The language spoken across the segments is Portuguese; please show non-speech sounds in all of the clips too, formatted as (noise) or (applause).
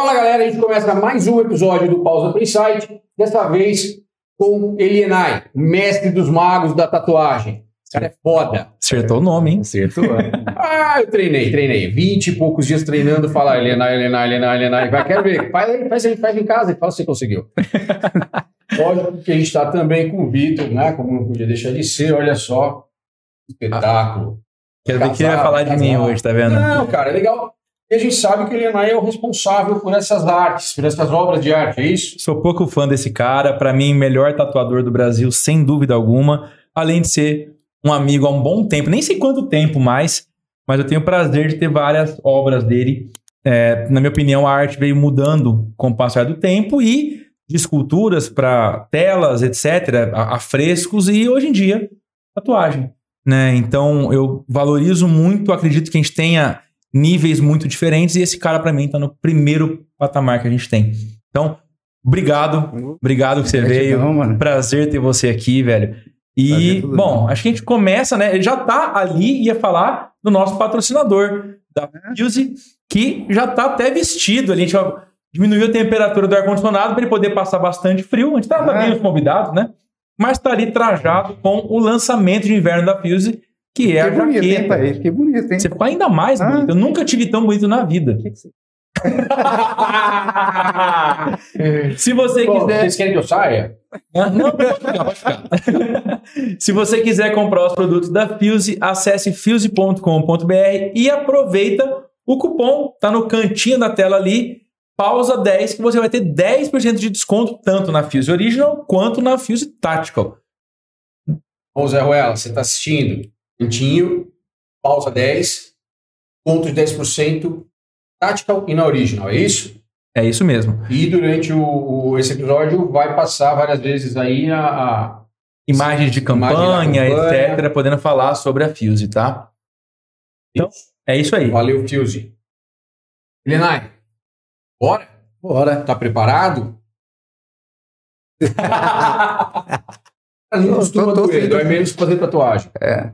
Fala galera, a gente começa mais um episódio do Pausa Pro Insight, dessa vez com Elienay, mestre dos magos da tatuagem. Esse cara é foda. Acertou o nome, hein? Acertou. (laughs) Ah, eu treinei, treinei. Vinte e poucos dias treinando, fala Elienay, Elienay, Elienay, Elienay. Vai, quero ver. Faz aí, faz aí, faz em casa e fala se conseguiu. (laughs) Lógico que a gente está também com o Vitor, né? Como não podia deixar de ser, olha só. Espetáculo. Quero ver que ele vai falar de mim hoje, tá vendo? Não, cara, é legal. E a gente sabe que o é o responsável por essas artes, por essas obras de arte, é isso? Sou pouco fã desse cara, para mim, melhor tatuador do Brasil, sem dúvida alguma. Além de ser um amigo há um bom tempo, nem sei quanto tempo mais, mas eu tenho o prazer de ter várias obras dele. É, na minha opinião, a arte veio mudando com o passar do tempo e de esculturas para telas, etc., a, a frescos e hoje em dia, tatuagem. Né? Então, eu valorizo muito, acredito que a gente tenha níveis muito diferentes e esse cara para mim tá no primeiro patamar que a gente tem. Então, obrigado, obrigado que você veio. mano. Prazer ter você aqui, velho. E, tudo bom, acho que a gente começa, né? Ele já tá ali, ia falar do nosso patrocinador, da Fuse, que já tá até vestido ali. A gente diminuiu a temperatura do ar-condicionado para ele poder passar bastante frio. A gente trata Ah. bem os convidados, né? Mas tá ali trajado com o lançamento de inverno da Fuse, que é a bonito, hein, jaqueta. pai? Fiquei bonito, hein? Você ficou ainda mais Ah. bonito. Eu nunca tive tão bonito na vida. O que que você- (laughs) (laughs) Se você Bom, quiser. Vocês querem que eu saia? Não, pode ficar, pode ficar. (laughs) Se você quiser comprar os produtos da Fuse, acesse fuse.com.br e aproveita o cupom, tá no cantinho da tela ali, pausa 10, que você vai ter 10% de desconto tanto na Fuse Original quanto na Fuse Tactical. Ô Zé Ruela, você está assistindo? Cantinho, pausa 10, ponto de 10%, Tactical e na Original, é isso? É isso mesmo. E durante o, o- esse episódio vai passar várias vezes aí a, a- Imagens de campanha. etc, podendo falar sobre a Fuse, tá? Então, é isso aí. Valeu, Fuse. Lenai, bora? Bora. Tá preparado? (laughs) Não Tô- costuma tô- tô doer, tô dói menos fazer tatuagem. É.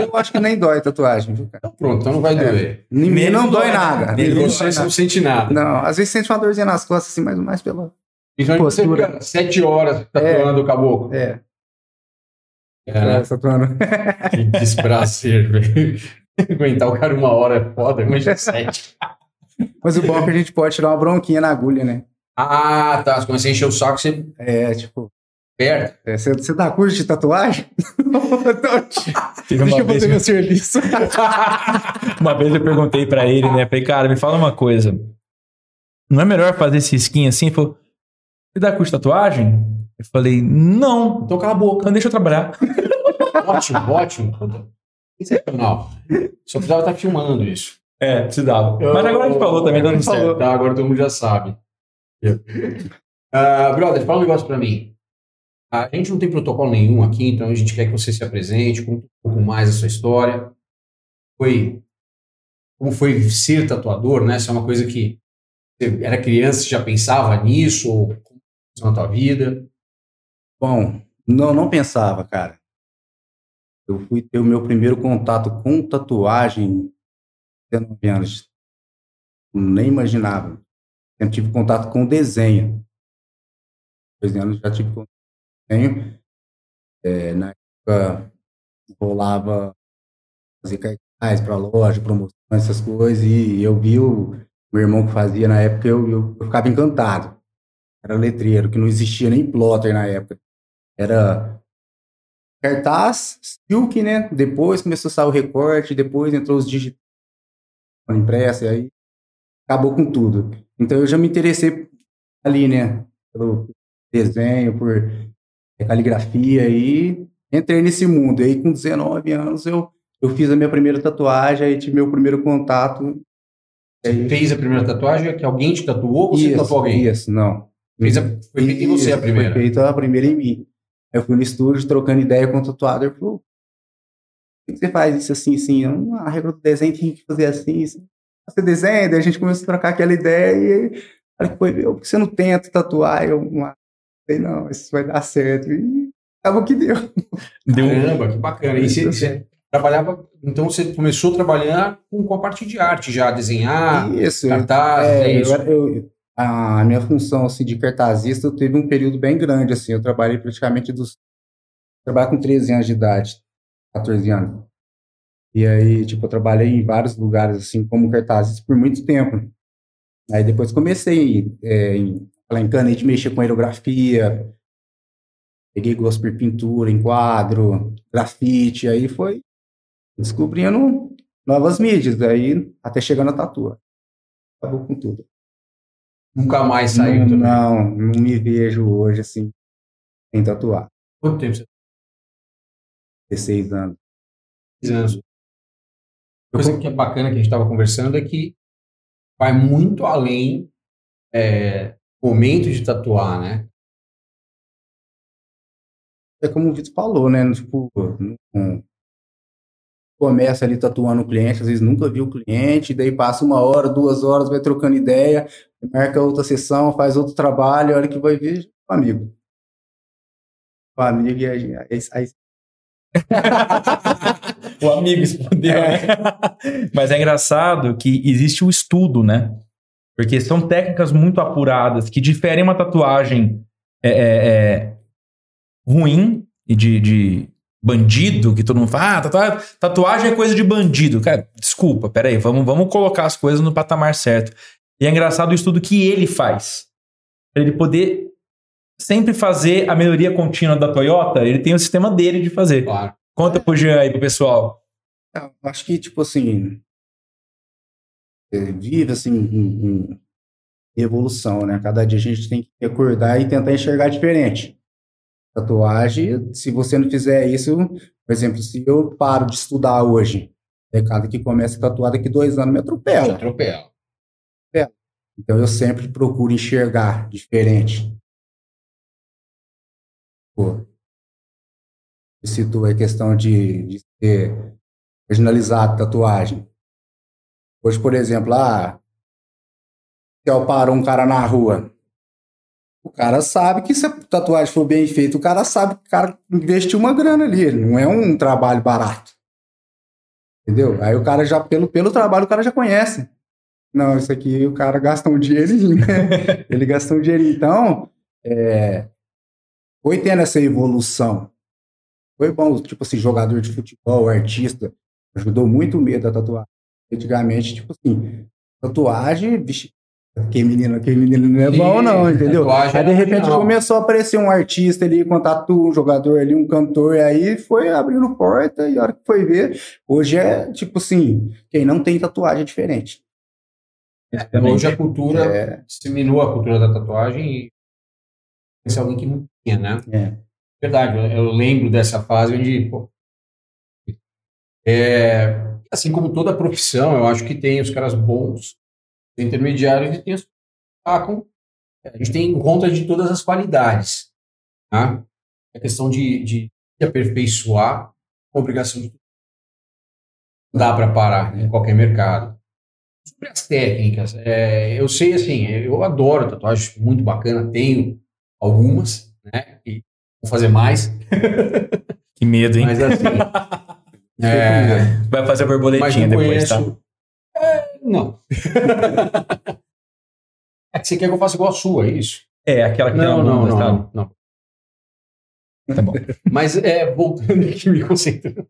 Eu acho que nem dói tatuagem, viu, cara? Então pronto, então não vai doer. Em mim Nele não não dói dói. nada. Nele Em mim não você não nada. sente nada. Não, às vezes sente uma dorzinha nas costas, assim, mas mais pela. Então você Postura. fica sete horas tatuando o caboclo. É, É, né? essa tatuando. Que desprazer, (laughs) velho. Aguentar o cara uma hora é foda, imagina (laughs) sete. Mas o bom é que a gente pode tirar uma bronquinha na agulha, né? Ah, tá. Quando você encher o saco, você É, tipo, aperta. é, você, você dá curso de tatuagem? (laughs) Deixa eu fazer meu serviço. (laughs) uma vez eu perguntei pra ele, né? Falei, cara, me fala uma coisa. Não é melhor fazer esse skin assim? Ele falou, você dá curso de tatuagem? Eu falei, não. Então cala a boca. Então deixa eu trabalhar. (laughs) Ótimo, ótimo. Sensacional. Só precisava estar filmando isso. É, precisava. Mas agora a gente falou também, dando Falou, certo. Tá, agora todo mundo já sabe. Ah, brother, fala um negócio pra mim. A gente não tem protocolo nenhum aqui, então a gente quer que você se apresente, conte um pouco mais a sua história. Foi, como foi ser tatuador, né? Isso é uma coisa que você era criança, já pensava nisso, ou na tua vida? Bom, não, não pensava, cara. Eu fui ter o meu primeiro contato com tatuagem até 19 anos. Nem imaginava. Sempre tive contato com desenho. 12 anos já tive contato desenho. É, na época, rolava fazer cartaz para loja, promoções, essas coisas, e eu vi o meu irmão que fazia na época, eu, eu, eu ficava encantado. Era letreiro, que não existia nem plotter na época. Era cartaz, silk, né? Depois começou a sair o recorte, depois entrou os digitais impressa, e aí acabou com tudo. Então eu já me interessei ali, né? Pelo desenho, por caligrafia e entrei nesse mundo. E aí com 19 anos eu, eu fiz a minha primeira tatuagem, aí tive meu primeiro contato. Você fez a primeira tatuagem? É que alguém te tatuou ou você Isso, tatuou alguém? isso, não. Fez a, foi feita em você a primeira. Foi feita a primeira em mim. Eu fui no estúdio trocando ideia com o tatuador. Ele falou: por que você faz isso assim, assim? Eu, "Ah, a regra do desenho tem que fazer assim, assim. Você desenha, daí a gente começou a trocar aquela ideia e falei, foi, meu, por que você não tenta tatuar? Eu "Ah, falei, não, isso vai dar certo. E acabou que deu. Deu um Caramba, que bacana. E você, você trabalhava. Então você começou a trabalhar com, com a parte de arte já, desenhar, Isso, cartazes, é, é, eu, isso. era- eu- a minha função assim, de cartazista teve um período bem grande. Assim, eu trabalhei praticamente dos. Trabalhei com 13 anos de idade, 14 anos. E aí, tipo, eu trabalhei em vários lugares, assim, como cartazista por muito tempo. Aí depois comecei é, em, lá em Canete, mexer com aerografia, peguei gosto por pintura, em quadro, grafite, aí foi descobrindo novas mídias, aí até chegando a tatua. Acabou com tudo. Nunca mais saiu não, não, não me vejo hoje assim, sem tatuar. Quanto tempo você 16 anos. tem anos? Coisa que é bacana que a gente estava conversando é que vai muito além é, momento de tatuar, né? É como o Vitor falou, né? Tipo, começa ali tatuando o cliente, às vezes nunca viu o cliente, daí passa uma hora, duas horas, vai trocando ideia, marca outra sessão, faz outro trabalho, a hora que vai ver, o amigo. O amigo e aí, aí, (laughs) O amigo explodiu. Mas é engraçado que existe o estudo, né? Porque são técnicas muito apuradas que diferem uma tatuagem é, é, é, ruim e de, de bandido, que todo mundo fala, ah, tatua- tatuagem é coisa de bandido. Cara, desculpa, peraí, vamos, vamos colocar as coisas no patamar certo. E é engraçado o estudo que ele faz. Para ele poder sempre fazer a melhoria contínua da Toyota, ele tem o sistema dele de fazer. Claro. Conta pro Jean aí, pro pessoal. Eu acho que, tipo assim, é, vive assim em, em evolução, né? Cada dia a gente tem que acordar e tentar enxergar diferente. Tatuagem, se você não fizer isso, por exemplo, se eu paro de estudar hoje, é cada que começa a tatuar daqui dois anos me atropela. atropela. Então eu sempre procuro enxergar diferente. Pô, você citou a questão de, de ser marginalizado tatuagem. Hoje, por exemplo, ah, se eu paro um cara na rua, o cara sabe que se a tatuagem for bem feita, o cara sabe que o cara investiu uma grana ali, não é um trabalho barato. Entendeu? Aí o cara já, pelo, pelo trabalho, o cara já conhece. Não, isso aqui o cara gasta um dinheirinho, (laughs) né? Ele gasta um dinheirinho. Então, é, foi tendo essa evolução. Foi bom, tipo assim, jogador de futebol, artista, ajudou muito o medo da tatuagem. Antigamente, tipo assim, tatuagem, vixe, que menino, que menino não é Sim, bom não, entendeu? tatuagem Aí de repente legal. começou a aparecer um artista ali com tatu, um jogador ali, um cantor, e aí foi abrindo porta, e a hora que foi ver, hoje é tipo assim, quem não tem tatuagem é diferente. Hoje a cultura É, disseminou a cultura da tatuagem e esse é alguém que não tinha, né? é. Verdade, eu, eu lembro dessa fase onde, pô, é, assim como toda profissão, eu acho que tem os caras bons, os intermediários e tem os. A gente tem conta de todas as qualidades. Tá? A questão de, de aperfeiçoar, a obrigação de não dá para parar em qualquer mercado. Sobre as técnicas, é, eu sei assim, eu adoro tatuagem, muito bacana, tenho algumas, né? E vou fazer mais, (laughs) Que medo, hein? mas assim. É, Vai fazer borboletinha depois, conheço. tá? É, não. (laughs) é que você quer que eu faça igual a sua, é isso? É, aquela que tem Não, a não, não, sabe? não, não. Tá bom. Mas é, voltando aqui, me concentrando.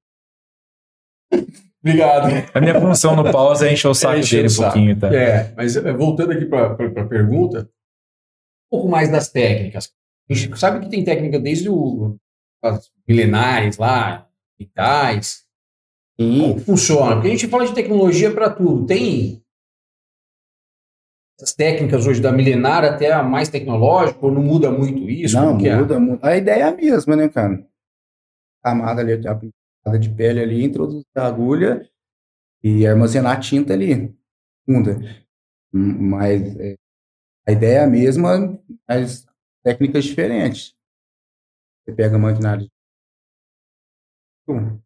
Obrigado. A minha função no pausa é encher o saco É dele um pouquinho, tá? É, mas é, voltando aqui para a pergunta, um pouco mais das técnicas. A gente sabe que tem técnica desde o, as milenares lá, vitais. Como que funciona? Porque a gente fala de tecnologia para tudo. Tem essas técnicas hoje da milenar até a mais tecnológica, ou não muda muito isso? Não, Como é? muda, muda. A ideia é a mesma, né, cara? Camada ali, a camada de pele ali, introduzir a agulha e armazenar a tinta ali, funda. Mas é, a ideia é a mesma, mas técnicas diferentes. Você pega a maquinária. Hum,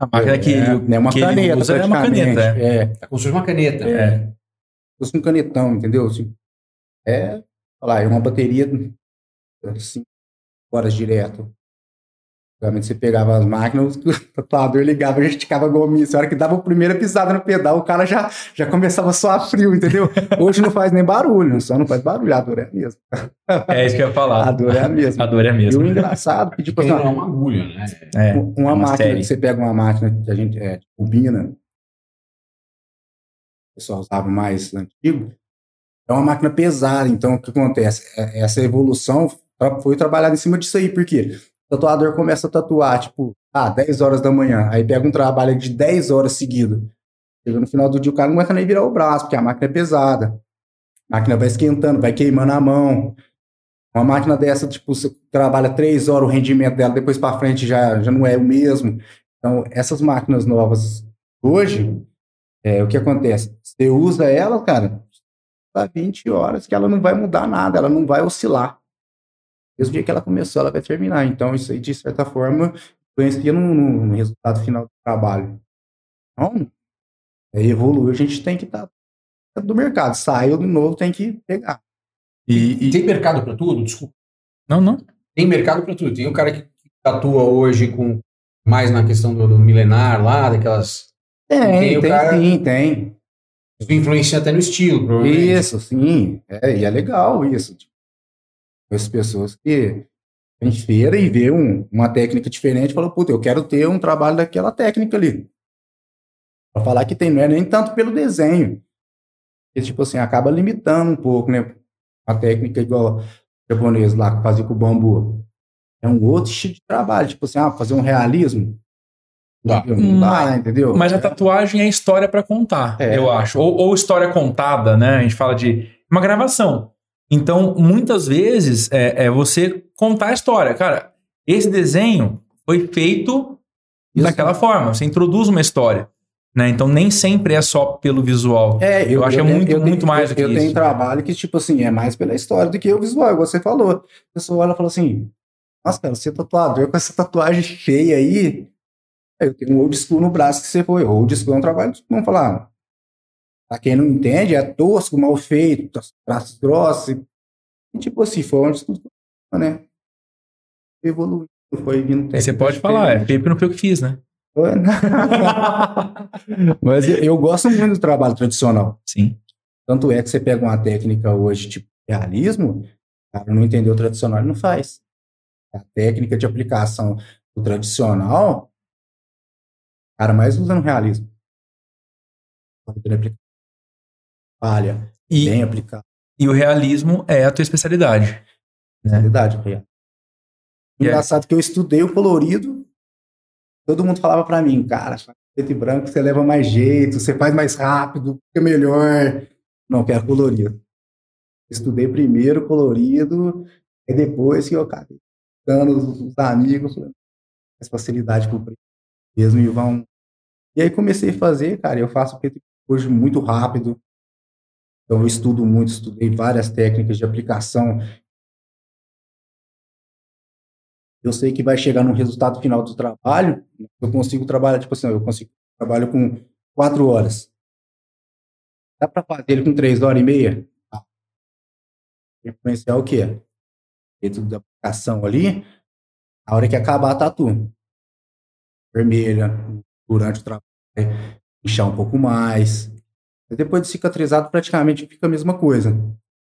A máquina que, é, é uma que ele caneta, usa é uma caneta. é. É, É como se fosse uma caneta. é. Se fosse um canetão, entendeu? Assim, é, olha lá, é uma bateria, cinco horas direto. Realmente você pegava as máquinas, o (laughs) tatuador ligava, já esticava a gominha. A hora que dava a primeira pisada no pedal, o cara já, já começava a suar frio, entendeu? Hoje não faz nem barulho, só não faz barulho, a dor é a mesma. É isso que eu ia falar. A dor é a mesma. A dor é a E mesma. o engraçado, que tipo assim, Não é uma agulha, né? É, uma, uma máquina, série. que você pega uma máquina que a gente, é, bobina, o pessoal usava mais antigo, é uma máquina pesada, então o que acontece? É- Essa evolução foi trabalhada em cima disso aí, porque tatuador começa a tatuar, tipo, ah, 10 horas da manhã, aí pega um trabalho de 10 horas seguido. Chega no final do dia, o cara não aguenta nem virar o braço, porque a máquina é pesada. A máquina vai esquentando, vai queimando a mão. Uma máquina dessa, tipo, você trabalha 3 horas, o rendimento dela depois para frente já, já não é o mesmo. Então, essas máquinas novas hoje, é, o que acontece? Você usa ela, cara, para 20 horas que ela não vai mudar nada, ela não vai oscilar. Desde o dia que ela começou, ela vai terminar. Então, isso aí, de certa forma, influencia no, no- resultado final do trabalho. Então, é, evoluir, a gente tem que estar do mercado. Saiu de novo, tem que pegar. E, E tem mercado para tudo? Desculpa. Não, não. Tem mercado para tudo. Tem o cara que atua hoje com mais na questão do, do milenar lá, daquelas. Tem, Tem tem, cara- sim, tem. Isso influencia até no estilo, provavelmente. Isso, sim. É, e é legal isso. As pessoas que vêm em feira e vê um- uma técnica diferente e falam, puta, eu quero ter um trabalho daquela técnica ali. Pra falar que tem, não é nem tanto pelo desenho. Porque, tipo assim, acaba limitando um pouco, né? A técnica igual o japonês lá que fazia com o bambu. É um outro estilo de trabalho. Tipo assim, ah, fazer um realismo. Dá. Não dá, entendeu? Mas a tatuagem é história pra contar, É. eu acho. Ou, ou história contada, né? A gente fala de uma gravação. Então, muitas vezes, é, é você contar a história. Cara, esse desenho foi feito Isso. daquela forma. Você introduz uma história. Né? Então, nem sempre é só pelo visual. É, Eu acho que é muito- muito mais do que Eu isso. tenho trabalho que, tipo assim, é mais pela história do que o visual, igual você falou. A pessoa olha e fala assim, nossa, cara, você é tatuador com essa tatuagem feia aí. Aí Eu tenho um old school no braço que você foi. Old school é um trabalho, vamos falar, pra quem não entende, é tosco, mal feito, traços grossos. E, tipo assim, foi onde tudo, né? Evoluiu, foi vindo você pode falar, é porque não foi eu que fiz, né? (laughs) Mas eu, eu gosto muito do trabalho tradicional. Sim. Tanto é que você pega uma técnica hoje, tipo realismo, o cara não entendeu o tradicional, ele não faz. A técnica de aplicação do tradicional, o cara mais usa no realismo. Falha, E, bem aplicado. e o realismo é a tua especialidade. Né? Realidade, real. E é- Engraçado que eu estudei o colorido, todo mundo falava pra mim, cara, preto e branco você leva mais jeito, você faz mais rápido, fica melhor. Não, quero colorido. Estudei primeiro colorido, e depois que eu acabei dando os, os amigos, mais facilidade com o preto mesmo e vão. E aí comecei a fazer, cara, eu faço preto e branco hoje muito rápido. Então eu estudo muito, estudei várias técnicas de aplicação, eu sei que vai chegar no resultado final do trabalho, eu consigo trabalhar, tipo assim, eu consigo trabalho com quatro horas. Dá para fazer ele com três horas e meia? Tá. Influenciar o quê? Dentro da aplicação ali, a hora que acabar a tatu. Vermelha, durante o trabalho, inchar um pouco mais. Depois de cicatrizado, praticamente fica a mesma coisa.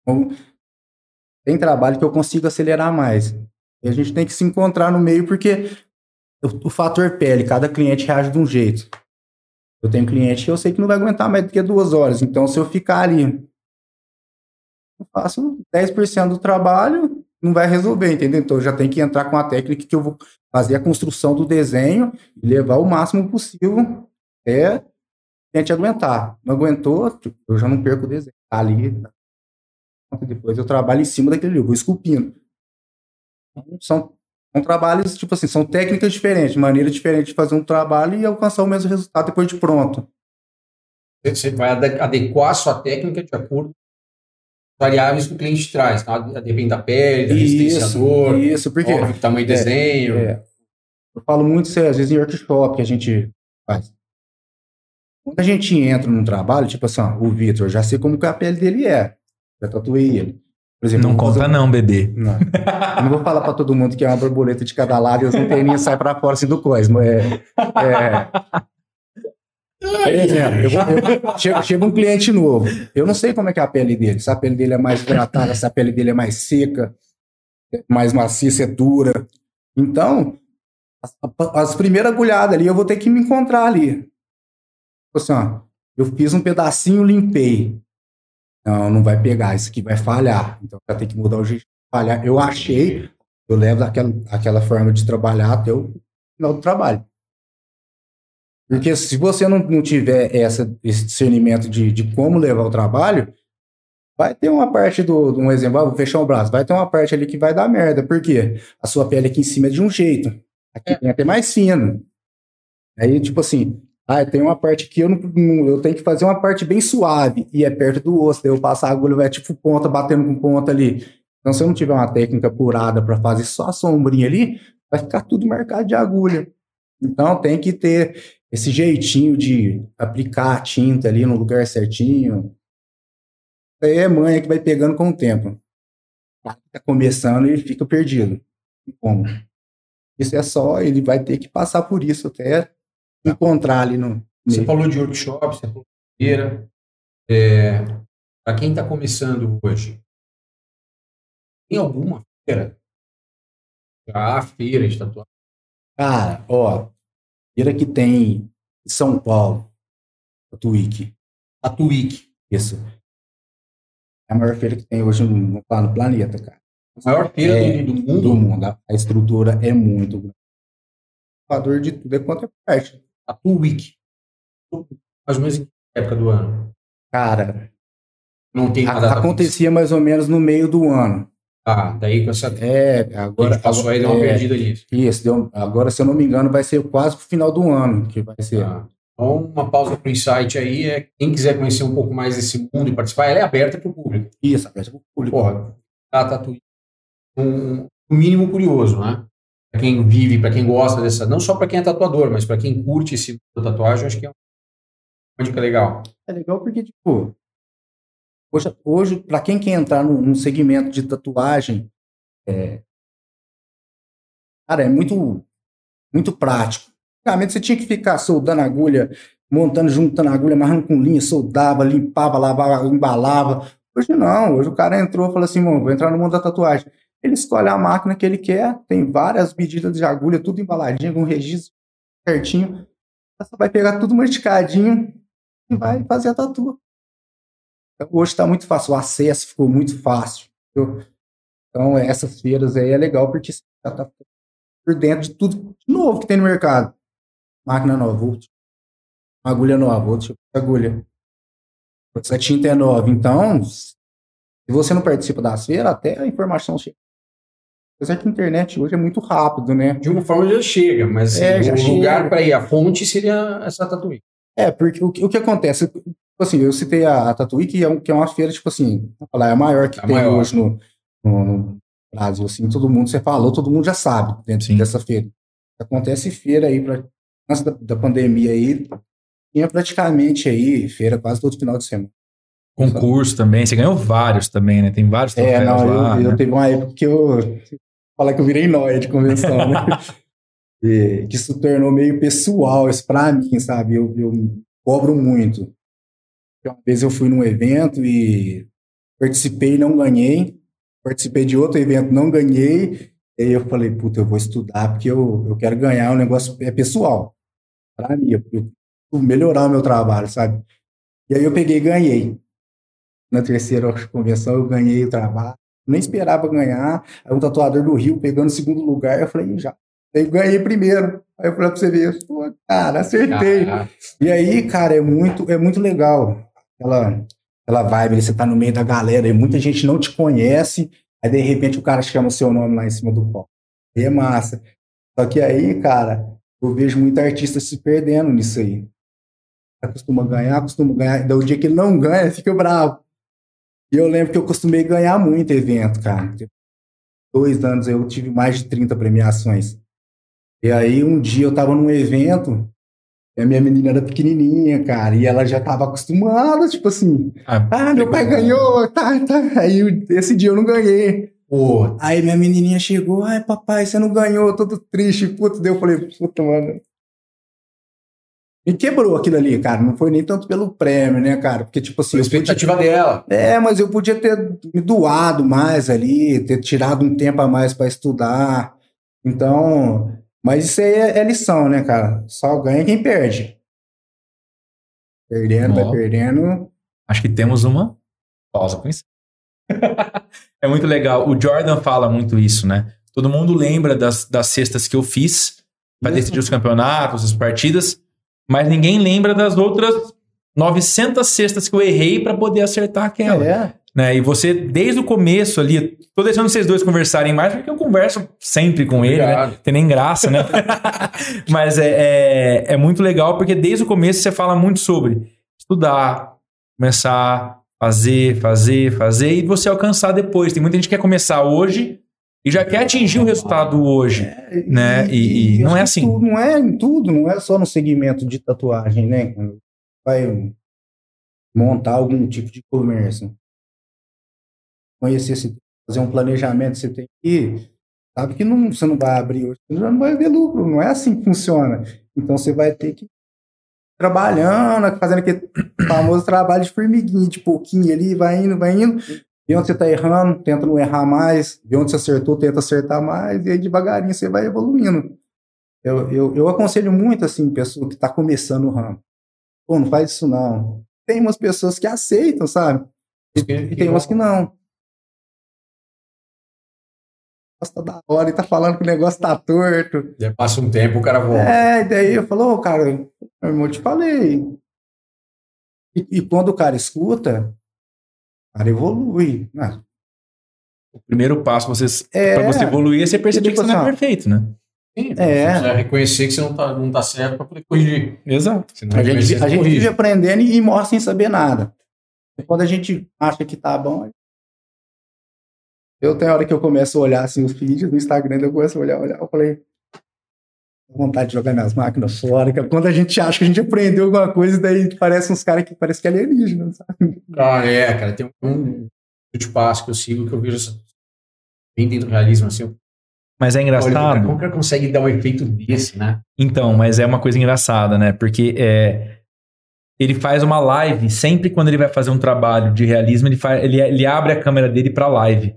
Então, tem trabalho que eu consigo acelerar mais. E a gente tem que se encontrar no meio, porque o, o fator pele, cada cliente reage de um jeito. Eu tenho cliente que eu sei que não vai aguentar mais do que duas horas. Então, se eu ficar ali, eu faço 10% do trabalho, não vai resolver, entendeu? Então, eu já tenho que entrar com a técnica que eu vou fazer a construção do desenho e levar o máximo possível até a gente aguentar. Não aguentou, eu já não perco o desenho. Tá ali, depois eu trabalho em cima daquele, eu vou esculpindo. São, são trabalhos, tipo assim, são técnicas diferentes, maneiras diferentes de fazer um trabalho e alcançar o mesmo resultado depois de pronto. Você vai ade- adequar a sua técnica de acordo com as variáveis que o cliente traz. Tá? Depende da pele, da resistência dor, isso, porque óbvio, tamanho do É, desenho. é, eu falo muito isso, às vezes, em workshop que a gente faz. Quando a gente entra num trabalho, tipo assim, ó, o Vitor, já sei como que a pele dele é. Já tatuei ele. Por exemplo, Não conta fazer- não, bebê. Não. Eu não vou falar pra todo mundo que é uma borboleta de cada lado e têm nem sai pra fora assim do coisa. mas É, é... Por exemplo, eu eu- chega, chega um cliente novo. Eu não sei como é que é a pele dele. Se a pele dele é mais hidratada, se a pele dele é mais seca, mais macia, se é dura. Então, as, as primeiras agulhadas ali, eu vou ter que me encontrar ali. Assim, ó, eu fiz um pedacinho, limpei. Não, não vai pegar, isso aqui vai falhar. Então já tem que mudar o jeito de falhar. Eu achei, eu levo aquela, aquela forma de trabalhar até o final do trabalho. Porque se você não, não tiver essa, esse discernimento de, de como levar o trabalho, vai ter uma parte do, um exemplo, ah, vou fechar o braço, vai ter uma parte ali que vai dar merda. Por quê? A sua pele aqui em cima é de um jeito, aqui tem até mais fino. Aí, tipo assim, ah, tem uma parte que eu não, eu tenho que fazer uma parte bem suave e é perto do osso, daí eu passo a agulha, vai tipo ponta batendo com ponta ali. Então, se eu não tiver uma técnica apurada para fazer só a sombrinha ali, vai ficar tudo marcado de agulha. Então, tem que ter esse jeitinho de aplicar a tinta ali no lugar certinho. Aí é manha que vai pegando com o tempo. Tá começando e fica perdido. Como? Isso é só, ele vai ter que passar por isso até encontrar ali no. Você meio. falou de workshop, você falou de feira. É, Para quem está começando hoje, tem alguma feira? Já há feira de tatuagem. Cara, ó, feira que tem em São Paulo, a Twig, Tatu Week. isso. É a maior feira que tem hoje no, no planeta, cara. A maior feira É, do, do mundo. Do mundo. A, a estrutura é muito grande. O de tudo é quanto é parte. Tatu Week. Mais ou menos em que época do ano? Cara, Não tem a- data acontecia mais ou menos no meio do ano. Ah, daí com essa. É, a agora. gente passou aí, deu uma é, perdida nisso. Isso, deu- agora, se eu não me engano, vai ser quase pro final do ano que vai ser. Tá. Então, uma pausa para o insight aí é quem quiser conhecer um pouco mais desse mundo e participar, ela é aberta para o público. Isso, aberto pro público. Porra, a Tatu um, um mínimo curioso, né? Para quem vive, para quem gosta dessa, não só para quem é tatuador, mas para quem curte esse tatuagem, acho que é uma dica legal. É legal porque, tipo, hoje, hoje para quem quer entrar num, num segmento de tatuagem, é, cara, é muito, muito prático. Antigamente você tinha que ficar soldando agulha, montando, juntando agulha, amarrando com linha, soldava, limpava, lavava, embalava. Hoje não, hoje o cara entrou e falou assim, vou entrar no mundo da tatuagem. Ele escolhe a máquina que ele quer, tem várias medidas de agulha, tudo embaladinho, com registro certinho. Vai pegar tudo masticadinho, e vai fazer a tatu. Então, hoje está muito fácil, o acesso ficou muito fácil. entendeu? Então, essas feiras aí é legal porque você já está por dentro de tudo de novo que tem no mercado. Máquina nova, agulha nova, tipo agulha. Essa tinta é nova. Então, se você não participa das feiras, até a informação chega. Apesar que a internet hoje é muito rápido, né? De uma forma já chega, mas É, já o chega. lugar para ir, a fonte seria essa tatuagem. É, porque o, que- o que acontece, tipo assim, eu citei a, a Tatuí, que é, um- que é uma feira, tipo assim, falar, é a maior que A tem maior. hoje no, no- no Brasil, assim, todo mundo, você falou, todo mundo já sabe dentro Sim. dessa feira. Acontece feira aí, pra, antes da, da pandemia aí, tinha praticamente aí feira quase todo final de semana. Concurso também. Você ganhou vários também, né? Tem vários É, troféus não, lá. eu, eu né? teve uma época que eu, falar que eu virei nóia de convenção, né? E (laughs) que isso tornou meio pessoal isso pra mim, sabe? Eu, eu cobro muito. Uma vez eu fui num evento e participei e não ganhei. Participei de outro evento, não ganhei. E aí eu falei, puta, eu vou estudar porque eu, eu quero ganhar, o negócio é pessoal. Pra mim, eu, eu melhorar o meu trabalho, sabe? E aí eu peguei e ganhei. Na terceira convenção eu ganhei o trabalho. Nem esperava ganhar. Aí um tatuador do Rio pegando o segundo lugar, eu falei, já. Aí eu ganhei primeiro. Aí eu falei pra você ver, pô, cara, acertei. Caraca. E aí, cara, é muito, é muito legal. Aquela, aquela vibe, você tá no meio da galera e muita gente não te conhece, aí de repente o cara chama o seu nome lá em cima do palco. Aí é massa. Só que aí, cara, eu vejo muito artista se perdendo nisso aí. Costuma ganhar, costuma ganhar. Daí o dia que ele não ganha, fica bravo. E eu lembro que eu costumei ganhar muito evento, cara. Dois anos eu tive mais de 30 premiações. E aí um dia eu tava num evento, E a minha menina era pequenininha, cara, e ela já tava acostumada, tipo assim, ah, meu pai ganhou, tá, tá. Aí esse dia eu não ganhei. Pô, Aí minha menininha chegou, ai papai, você não ganhou, todo triste, puto. Daí eu falei, puta, mano. Me quebrou aquilo ali, cara. Não foi nem tanto pelo prêmio, né, cara? Porque, tipo assim, a eu podia- expectativa dela. é, mas eu podia ter me doado mais ali, ter tirado um tempo a mais para estudar. Então, mas isso aí é, é lição, né, cara? Só ganha quem perde. Perdendo, Ó. vai perdendo. Acho que temos uma pausa com isso. (laughs) é muito legal. O Jordan fala muito isso, né? Todo mundo lembra das, das cestas que eu fiz para Isso. decidir os campeonatos, as partidas, mas ninguém lembra das outras 900 cestas que eu errei para poder acertar aquela. É. né? E você, desde o começo ali, tô deixando vocês dois conversarem mais, porque eu converso sempre com ele, né? Obrigado. Tem nem graça, né? (laughs) Mas é, é, é muito legal, porque desde o começo você fala muito sobre estudar, começar, fazer, fazer, fazer, e você alcançar depois. Tem muita gente que quer começar hoje e já quer atingir o resultado hoje. Né? E- e não é assim. não é em tudo, não é só no segmento de tatuagem, né? Vai montar algum tipo de comércio. Conhecer, se fazer um planejamento, você tem que. Sabe que não, você não vai abrir hoje, você já não vai ver lucro, não é assim que funciona. Então você vai ter que ir trabalhando, fazendo aquele (coughs) famoso trabalho de formiguinha, de pouquinho ali, vai indo, vai indo. Vê onde você tá errando, tenta não errar mais. Vê onde você acertou, tenta acertar mais. E aí devagarinho você vai evoluindo. Eu, eu, eu aconselho muito, assim, pessoa que tá começando o ramo. Pô, não faz isso não. Tem umas pessoas que aceitam, sabe? E, e tem umas que não. Gosta da hora e tá falando que o negócio tá torto. Já passa um tempo, o cara volta. É, daí eu falo, ô, cara, meu irmão, te falei. E, e quando o cara escuta, cara evolui. né? O primeiro passo você, É. para você evoluir é você perceber que você não é assim, perfeito, né? Sim, É. Você reconhecer que você não tá, não tá certo para poder corrigir. Exato. A gente, a gente vive aprendendo e morre sem saber nada. Quando a gente acha que tá bom. Eu tenho hora que eu começo a olhar assim, os vídeos do Instagram, eu começo a olhar, olhar, eu falei. "Tô com vontade de jogar minhas máquinas fora. cara." Quando a gente acha que a gente aprendeu alguma coisa, daí parece uns caras que parece que é alienígena, sabe? Ah, é, cara, tem um de passo que eu sigo que eu vejo bem dentro do realismo, assim. Mas é Olha, engraçado. como que consegue dar um efeito desse, né? Então, mas é uma coisa engraçada, né? Porque é, ele faz uma live, sempre quando ele vai fazer um trabalho de realismo, ele, faz, ele, ele abre a câmera dele para live.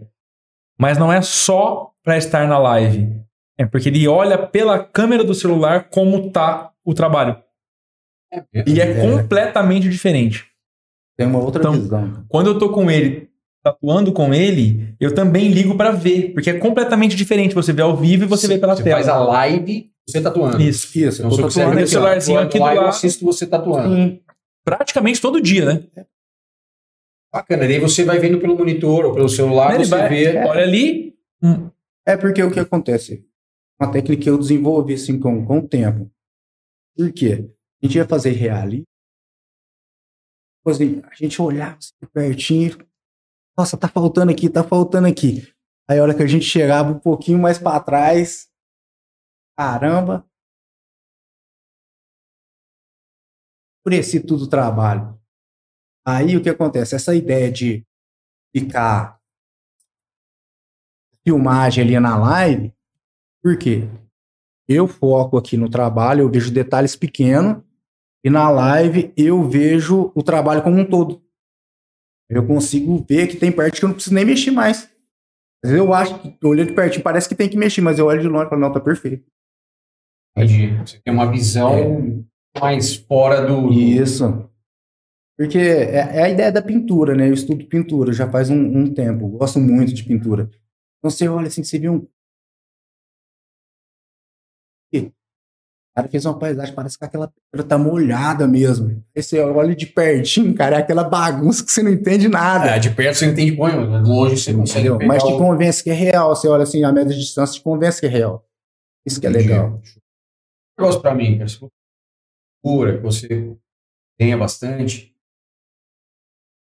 Mas não é só para estar na live. É porque ele olha pela câmera do celular como tá o trabalho. E é, É. completamente diferente. Tem uma outra Então, visão. Quando eu tô com ele, tatuando com ele, eu também ligo para ver, porque é completamente diferente. Você vê ao vivo e você vê pela você tela. faz a live, você tatuando. Isso. Isso, Então, eu se tô tatuando o celularzinho aqui do lá, eu lado. assisto você tatuando. Sim. Praticamente todo dia, né? Bacana. Daí você vai vendo pelo monitor ou pelo celular, Ele você vai- vê. Olha ali, hum, É porque o que acontece? Uma técnica que eu desenvolvi assim com, com o tempo. Por quê? A gente ia fazer reali. Assim, a gente olhava assim, pertinho. Nossa, tá faltando aqui, tá faltando aqui. Aí a hora que a gente chegava um pouquinho mais para trás. Caramba. Escureci tudo o trabalho. Aí o que acontece? Essa ideia de ficar filmagem ali na live, por quê? Eu foco aqui no trabalho, eu vejo detalhes pequenos, e na live eu vejo o trabalho como um todo. Eu consigo ver que tem parte que eu não preciso nem mexer mais. Às vezes eu acho que, olhando de pertinho, parece que tem que mexer, mas eu olho de longe e falo, não, tá perfeito. Entendi. Você tem uma visão mais fora do. do- Isso. Porque é, é a ideia da pintura, né? Eu estudo pintura já faz um, um tempo. Gosto muito de pintura. Então você olha assim, você vê um. O cara fez uma paisagem, parece que aquela pedra tá molhada mesmo. Aí você olha de pertinho, cara, é aquela bagunça que você não entende nada. É, de perto você não entende põe, longe você consegue entendeu? Mas te convence que é real. Você olha assim, a média de distância te convence que é real. Isso que é Entendi. legal. Um negócio pra mim, cara. Cura, que você tenha bastante.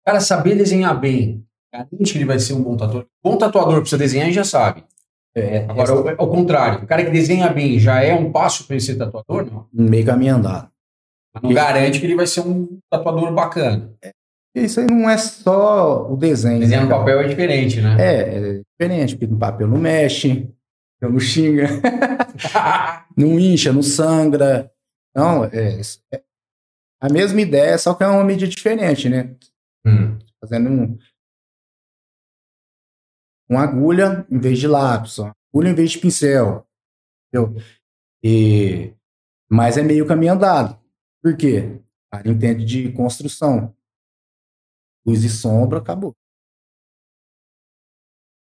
Cara, saber desenhar bem, garante que ele vai ser um bom tatuador. Bom tatuador precisa desenhar e já sabe. É, Agora, ao, ao contrário, o cara que desenha bem já é um passo para ser tatuador, não? meio caminho andado. Não garante que ele vai ser um tatuador bacana. Isso aí não é só o desenho. Desenhar né, no cara? papel é diferente, né? É, é diferente, porque no papel não mexe, não xinga, (laughs) não incha, não sangra. Não, é, é a mesma ideia, só que é uma mídia diferente, né? Hum. Fazendo um, uma agulha em vez de lápis, uma agulha em vez de pincel. Entendeu? E, mas é meio caminho andado. Por quê? O cara entende de construção. Luz e sombra, acabou.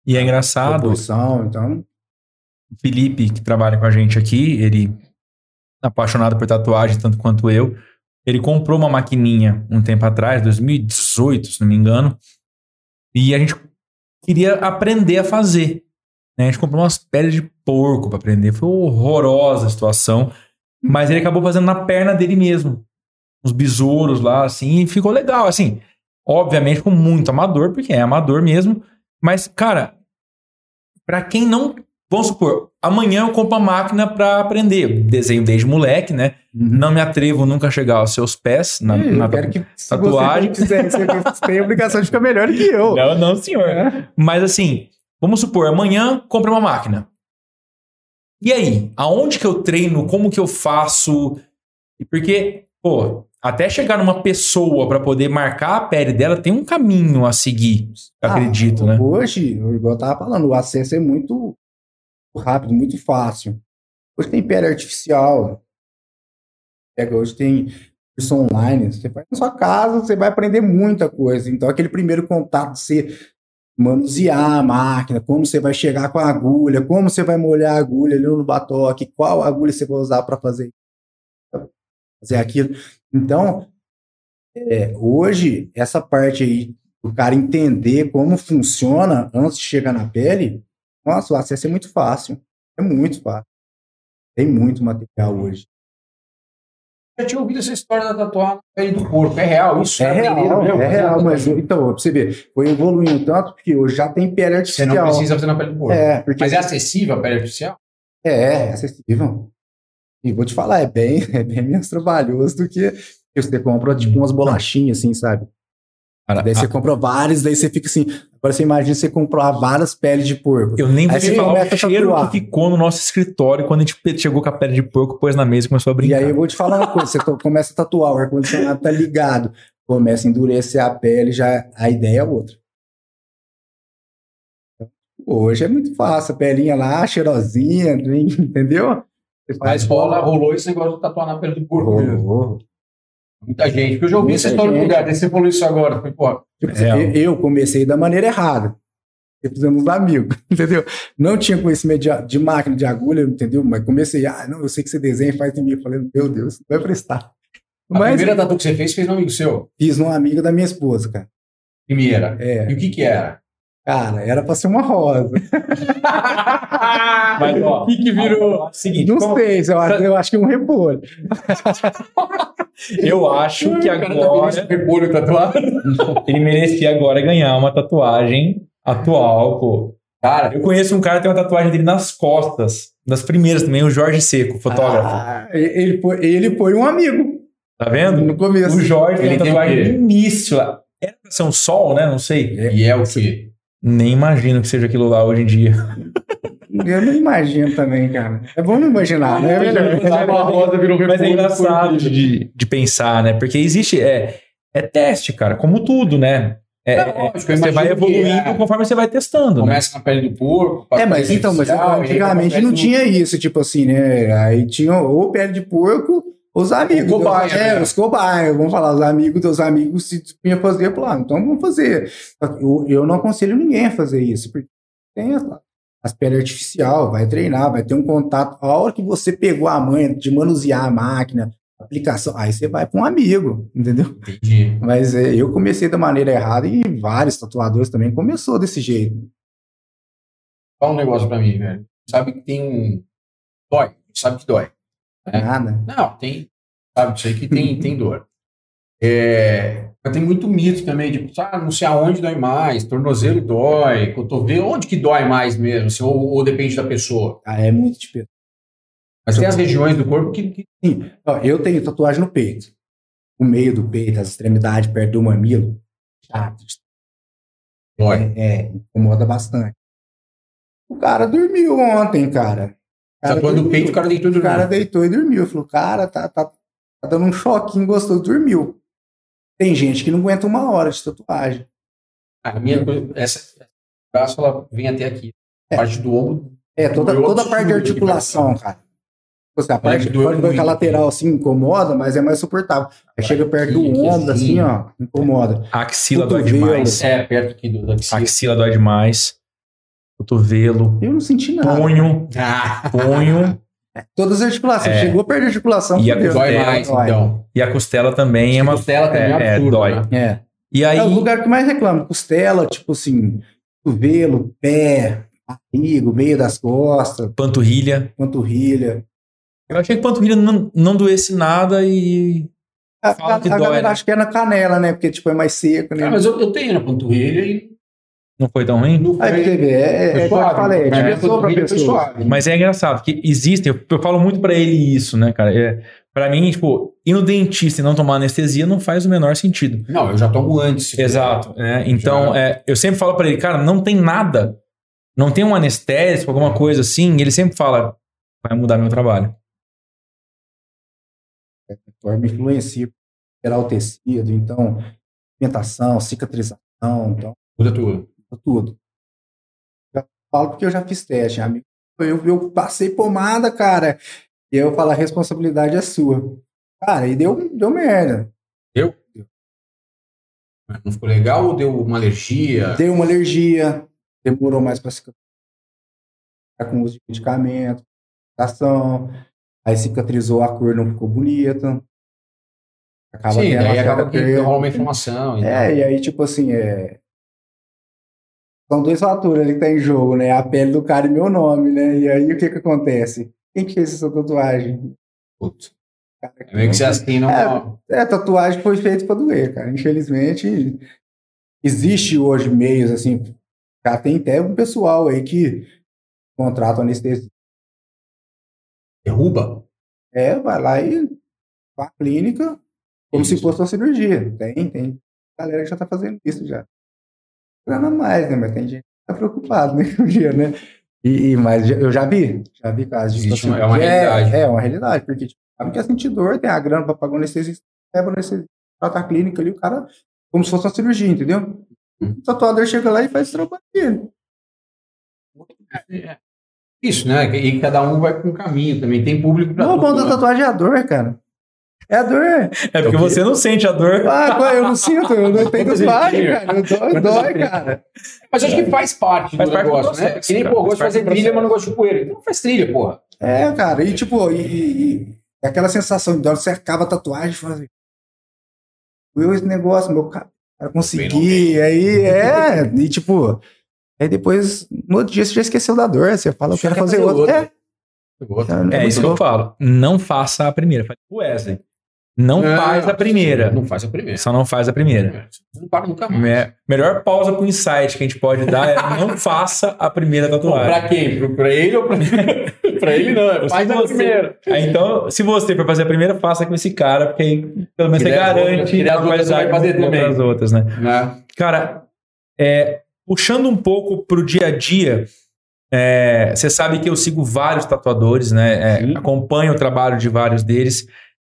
E é engraçado, Proporção, então. o Felipe, que trabalha com a gente aqui, ele apaixonado por tatuagem, tanto quanto eu. Ele comprou uma maquininha um tempo atrás, 2018, se não me engano, e a gente queria aprender a fazer. né? A gente comprou umas peles de porco para aprender. Foi horrorosa a situação, mas ele acabou fazendo na perna dele mesmo. Uns besouros lá, assim, e ficou legal. Assim, obviamente com muito amador, porque é amador mesmo. Mas, cara, pra quem não. Vamos supor, amanhã eu compro uma máquina pra aprender. Desenho desde moleque, né? Não me atrevo nunca a chegar aos seus pés na, eu na quero que se tatuagem. você quiser, você tem a obrigação de ficar melhor que eu. Não, não, senhor. É. Mas assim, vamos supor, amanhã compra uma máquina. E aí, aonde que eu treino? Como que eu faço? E Porque, pô, até chegar numa pessoa pra poder marcar a pele dela, tem um caminho a seguir, acredito, Ah, né? Hoje, igual eu tava falando, o acesso é muito rápido, muito fácil. Hoje tem pele artificial. Hoje tem curso online. Você vai na sua casa, você vai aprender muita coisa. Então, aquele primeiro contato, você manusear a máquina, como você vai chegar com a agulha, como você vai molhar a agulha ali no batoque, qual agulha você vai usar para fazer fazer aquilo. Então, é, hoje, essa parte aí, o cara entender como funciona antes de chegar na pele, nossa, o acesso é muito fácil. É muito fácil. Tem muito material hoje. Eu tinha ouvido essa história da tatuagem na pele do corpo. É real isso? É aprenderam real, mesmo? é real, mas então, pra você ver, foi evoluindo tanto porque hoje já tem pele Você artificial. não precisa fazer na pele do corpo. É, porque Mas é acessível a pele artificial? É, é acessível. E vou te falar, é bem, (laughs) é bem menos trabalhoso do que que você compra tipo umas bolachinhas assim, sabe? Cara, Daí você a- compra várias, daí você fica assim. Agora você imagina você comprar várias peles de porco. eu nem vou você falar o a cheiro que ficou no nosso escritório quando a gente chegou com a pele de porco, pôs na mesa e começou a E brincar. aí eu vou te falar uma coisa: você começa a tatuar, o ar-condicionado tá ligado, começa a endurecer a pele, já a ideia é outra. Hoje é muito fácil, a pelinha lá, cheirosinha, (laughs) entendeu? Você Mas rola, rolou esse negócio de tatuar na pele do mesmo. Rolou. Muita gente. Porque eu já ouvi Muita essa história gente. lugar. Daí você falou isso agora. Falei, pô, Tipo, Real. eu, eu comecei da maneira errada. Eu fizemos amigos, (laughs) entendeu? Não tinha conhecimento de, de máquina de agulha, entendeu? Mas comecei, ah, não, eu sei que você desenha e faz em mim. Eu falei, meu Deus, não vai prestar. a Mas primeira tatu que você fez, fez um amigo seu. fiz num amigo da minha esposa, cara. Primeira. É, E o que que era? Cara, era pra ser uma rosa. Mas, ó, o que que virou? Seguinte, Não como- sei, eu acho, eu acho que é um repolho. eu acho que tá agora repolho tatuado. ele merecia agora ganhar uma tatuagem atual, pô. Cara, Eu conheço um cara que tem uma tatuagem dele nas costas, das primeiras também, o Jorge Seco, fotógrafo. Ah, ele, foi, ele foi um amigo Tá vendo? no começo. O Jorge tem Ele uma tem o tatuagem no início lá. Era pra ser um sol, né? Não sei. e é o quê? Nem imagino que seja aquilo lá hoje em dia. Eu não imagino também, cara. É bom não imaginar, né? Uma rosa virou Mas é engraçado de, de pensar, né? Porque existe. É, é teste, cara, como tudo, né? É, É é- você vai evoluindo é. conforme você vai testando, né? Começa na pele do porco. passa É, mas pele então, mas e antigamente não tinha isso, tipo assim, né? Aí tinha ou pele de porco, os amigos. Cobaia, é, né? os cobaias, vamos falar, os amigos dos amigos se dispunham a fazer, eu ah, então vamos fazer. Eu, eu não aconselho ninguém a fazer isso, porque tem as, as peles artificial, vai treinar, vai ter um contato. A hora que você pegou a manha de manusear a máquina, aplicação, aí você vai para um amigo, entendeu? Entendi. Mas é, eu comecei da maneira errada e vários tatuadores também começou desse jeito. Fala um negócio pra mim, velho. Sabe que tem um. Dói. Sabe que dói. É. Nada. Não, tem. Sabe, isso aí que tem, tem dor. É, mas tem muito mito também, tipo, ah, não sei aonde dói mais, tornozelo dói, cotovelo, onde que dói mais mesmo, assim, ou, ou depende da pessoa. Ah, é muito tipo. Mas tem as regiões do corpo que. que- Sim, ó, eu tenho tatuagem no peito. O meio do peito, as extremidades perto do mamilo. Chato. Dói. É, é, incomoda bastante. O cara dormiu ontem, cara. O cara Tatuando o dormiu. peito, o cara deitou e O cara dormiu. deitou e dormiu. Falou, cara, tá, tá, tá dando um choquinho gostoso, dormiu. Tem gente que não aguenta uma hora de tatuagem. A minha coisa, essa o braço ela vem até aqui. A parte do ombro. É, toda, toda a parte de aqui, articulação, cara. Tipo assim, a parte ver que a muito. lateral assim incomoda, mas é mais suportável. Aí chega perto do ombro, assim. ó, incomoda. A axila dói demais. É, perto aqui do, da A axila. axila dói demais. Cotovelo. Eu não senti nada. Punho. Ah, (laughs) Punho. Todas as articulações. É. Chegou perto da articulação. E a É, mais, dói. então. E a costela também é uma. Costela também é, é, é, absurdo, dói. né? É. E aí. É o lugar que mais reclama. Costela, tipo assim, cotovelo, pé, barriga, meio das costas, Panturrilha. panturrilha. Eu achei que panturrilha não, não doesse nada e. A, a, que a dói, galera né? acha que é na canela, né? Porque, tipo, é mais seco, né? Ah, mas eu, eu tenho na panturrilha e Não foi tão ruim? não é, foi é, é como eu suave. falei, é de É, pessoa pra foi pessoa. suave. Mas é engraçado que existem, eu, eu falo muito pra ele isso, né, cara? É, para mim, tipo, ir no dentista e não tomar anestesia não faz o menor sentido. Não, eu já tomo antes. Exato. né? Então, Já. é, eu sempre falo pra ele, cara, não tem nada, não tem um anestésico, alguma coisa assim. E ele sempre fala, vai mudar meu trabalho. forma influencia gerar o tecido, então, pigmentação, cicatrização, então, Muda tudo. Tudo. Já falo porque eu já fiz teste, amigo. Eu, eu passei pomada, cara, e aí eu falo, a responsabilidade é sua. Cara, e deu, deu merda. Não ficou legal ou deu uma alergia? Deu uma alergia, demorou mais para cicatrizar. Tá com uso de medicamento, ação, aí cicatrizou, a cor não ficou bonita. Acaba Sim, daí certa acaba que rola uma inflamação. então. É, e aí, tipo assim, é... São dois fatores ali que tá em jogo, né? A pele do cara e meu nome, né? E aí, o que que acontece? Quem que fez essa tatuagem? Putz. É meio que você assina uma... É, tatuagem foi feita pra doer, cara. Infelizmente, existe hoje meios, assim, já tem até um pessoal aí que contrata anestesia. derruba. É, vai lá e vai à clínica como se Isso. fosse uma cirurgia. Tem, tem galera que já tá fazendo isso já. Grana mais, né? Mas tem gente que tá preocupado, né? (laughs) O dia, né? E, e- mas eu já vi, já vi casos de Existe uma- é uma realidade. É, é uma realidade, porque tipo, sabe que é sentir dor, tem a grana pra pagar o anestesista, leva anestesista, trata a clínica ali, o cara, como se fosse uma cirurgia, entendeu? Uhum. O tatuador chega lá e faz trabalho dele. É. Isso, né? E cada um vai com um caminho também. Tem público pra Não, o bom da tatuagem é a dor, cara. É a dor. É porque você não sente a dor. Ah, qual- eu não sinto, eu não tenho dói, cara. Eu dói, dói, cara. Mas acho que faz parte Faz do parte do negócio, né? processo, Que nem, pô, eu gosto de Faz fazer do trilha, mas não gosto de poeira. Então faz trilha, porra. É, cara, e tipo, e, e- e aquela sensação de hora você acaba a tatuagem e fala assim, eu esse negócio, meu cara, consegui, aí é, e tipo, aí depois, no outro dia você já esqueceu da dor, você fala, eu quero quer fazer, fazer outro. outra. É, é, É isso que eu falo. Não faça a primeira. Faz o Wesley. Não, faz a primeira. Não faz a primeira. Só não faz a primeira. Não para nunca mais. Me- melhor pausa pro insight que a gente pode dar é (laughs) não faça a primeira tatuagem. pra quem? Pra ele ou pra... (laughs) pra ele não, é faz a você- primeira. Ah, então, se você for fazer a primeira, faça com esse cara, porque aí pelo menos você as garante que as outras vai fazer também. das outras, né? Né? Cara, é, puxando um pouco pro dia a dia, é, você sabe que eu sigo vários tatuadores, né? É, acompanho o trabalho de vários deles.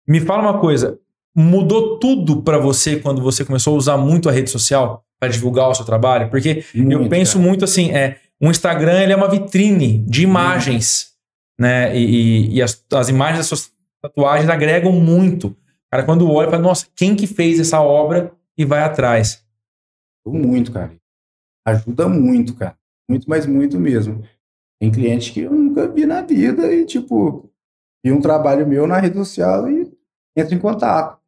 Me fala uma coisa, mudou tudo pra você quando você começou a usar muito a rede social para divulgar o seu trabalho? Porque eu Muito, penso cara. muito assim, é, o Instagram ele é uma vitrine de imagens, né? E, e- e as, as imagens das suas tatuagens agregam muito. Cara, quando olha, fala, nossa, quem que fez essa obra e vai atrás? Muito, cara. Ajuda muito, cara. Muito, mas muito mesmo. Tem cliente que eu nunca vi na vida e, tipo, vi um trabalho meu na rede social e entra em contato.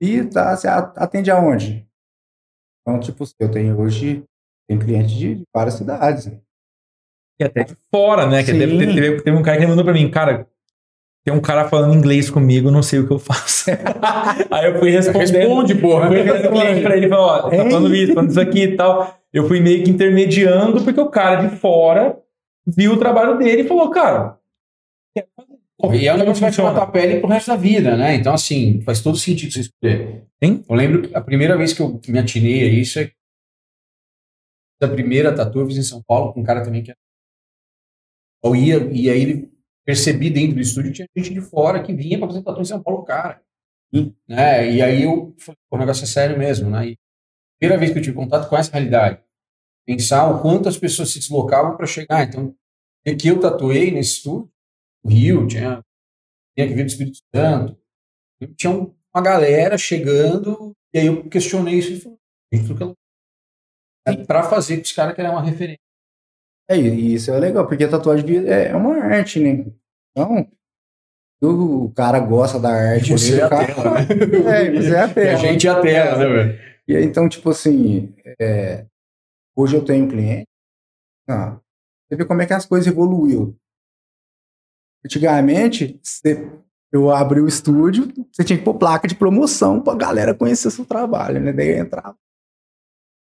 E tá, você atende aonde? Então, tipo, eu tenho hoje, tem cliente de várias cidades. E até de fora, né? Que teve, teve- teve um cara que mandou pra mim, cara, tem um cara falando inglês comigo, não sei o que eu faço. (laughs) Aí eu fui respondendo. Responde, porra. Eu fui respondendo cliente pra ele, falou, ó, tá Hein? falando isso, falando isso aqui e tal. Eu fui meio que intermediando, porque o cara de fora viu o trabalho dele e falou, cara, E é um negócio que vai ficar tua pele pro resto da vida, né? Então, assim, faz todo sentido você escolher. Sim. Eu lembro que a primeira vez que eu me atinei a isso é a primeira tatu eu fiz em São Paulo com um cara também que eu ia, e aí ele percebi dentro do estúdio tinha gente de fora que vinha para fazer tatu em São Paulo, cara. Né? E aí eu falei, o negócio é sério mesmo, né? E a primeira vez que eu tive contato com essa realidade, pensar o quanto as pessoas se deslocavam para chegar. Então, é que eu tatuei nesse estúdio, Rio, tinha, tinha que vir do Espírito Santo, tinha uma galera chegando, e aí eu questionei isso e falei, é para fazer que os caras querem uma referência. É, e isso é legal, porque a tatuagem é uma arte, né? Então, o cara gosta da arte. Você é a cara... tela, né? (laughs) É, você é a (laughs) tela. a gente é a tela, né, velho? E aí, então, tipo assim, é... hoje eu tenho um cliente, ah, você vê como é que as coisas evoluiu. Antigamente, você... eu abri o estúdio, você tinha que pôr placa de promoção pra galera conhecer seu trabalho, né? Daí eu entrava.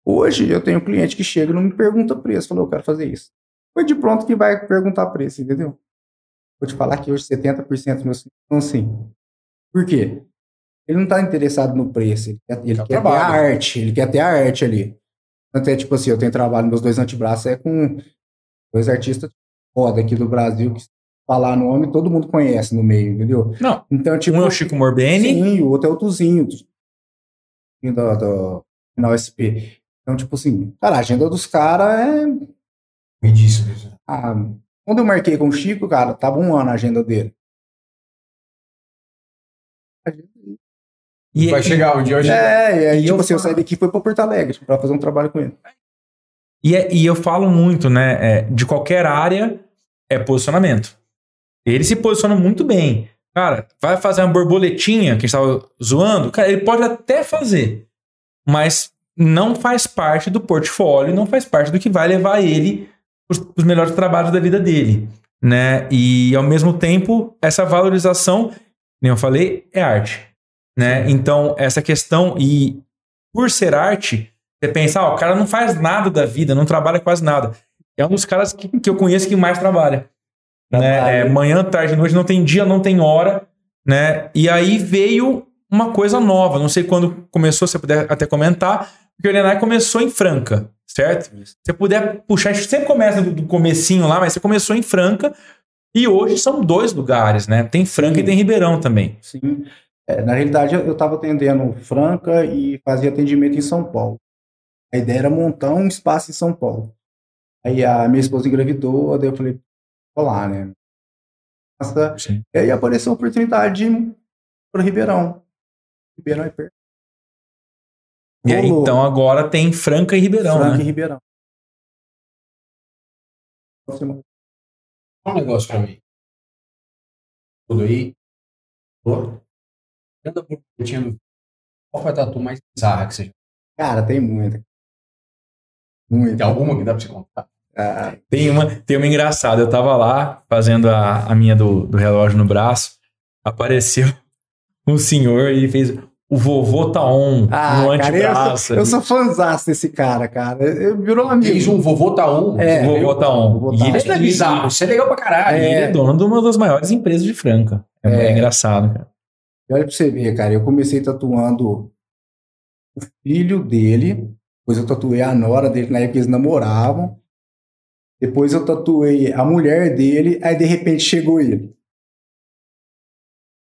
Hoje eu tenho um cliente que chega e não me pergunta preço, falou, eu quero fazer isso. Foi de pronto que vai perguntar preço, entendeu? Vou te falar que hoje 70% dos meus clientes são assim. Por quê? Ele não está interessado no preço, ele quer, ele quer ter a arte, ele quer ter a arte ali. Tanto é tipo assim, eu tenho trabalho, meus dois antebraços é com dois artistas foda aqui do Brasil, que falar nome, todo mundo conhece no meio, entendeu? Não. Então, tipo, um é o Chico Morbeni. Sim, o outro é o Tuzinho, do, do, do final SP. Então, tipo assim, cara, a agenda dos caras é. Ridículo. Ah, quando eu marquei com o Chico, cara, tava um ano a agenda dele. E vai chegar onde hoje. É, e aí, e tipo eu assim, eu saí daqui e fui pra Porto Alegre pra fazer um trabalho com ele. E, é, e eu falo muito, né? É, de qualquer área é posicionamento. Ele se posiciona muito bem. Cara, vai fazer uma borboletinha que a gente tava zoando? Cara, ele pode até fazer. Mas não faz parte do portfólio, não faz parte do que vai levar ele para os melhores trabalhos da vida dele, né? E ao mesmo tempo, essa valorização, nem eu falei, é arte, né? Então, essa questão e por ser arte, você pensa, ah, o cara não faz nada da vida, não trabalha quase nada. É um dos caras que, que eu conheço que mais trabalha. Né? É, manhã, tarde, noite, não tem dia, não tem hora, né? E aí veio uma coisa nova. Não sei quando começou, se você puder até comentar, porque o Lenai começou em Franca, certo? Se você puder puxar, a gente sempre começa do, do comecinho lá, mas você começou em Franca e hoje são dois lugares, né? Tem Franca Sim. e tem Ribeirão também. Sim. É, na realidade, eu estava atendendo Franca e fazia atendimento em São Paulo. A ideia era montar um espaço em São Paulo. Aí a minha esposa engravidou, daí eu falei, vou lá, né? Nossa, e aí apareceu a oportunidade para Ribeirão. Ribeirão é perto. E aí, então agora tem Franca e Ribeirão, Franca né? e Ribeirão. Um negócio pra mim. Tudo aí. Anda por Qual foi a tatu mais bizarra que você já Cara, tem muita. Muita. Tem alguma que dá pra você contar? Ah, tem, uma, tem uma engraçada. Eu tava lá fazendo a, a minha do, do relógio no braço. Apareceu (laughs) um senhor e fez o vovô tá on ah, no antebraço. Eu, eu sou fãzaço desse cara, cara. Eu, virou amigo. Fez um vovô tá on. É, o vovô tá on. E ele é bizarro. Isso é legal pra caralho. É, ele é dono de uma das maiores empresas de Franca. É, é. engraçado, cara. E olha pra você ver, cara. Eu comecei tatuando o filho dele. Depois eu tatuei a nora dele, na época eles namoravam. Depois eu tatuei a mulher dele. Aí de repente chegou ele.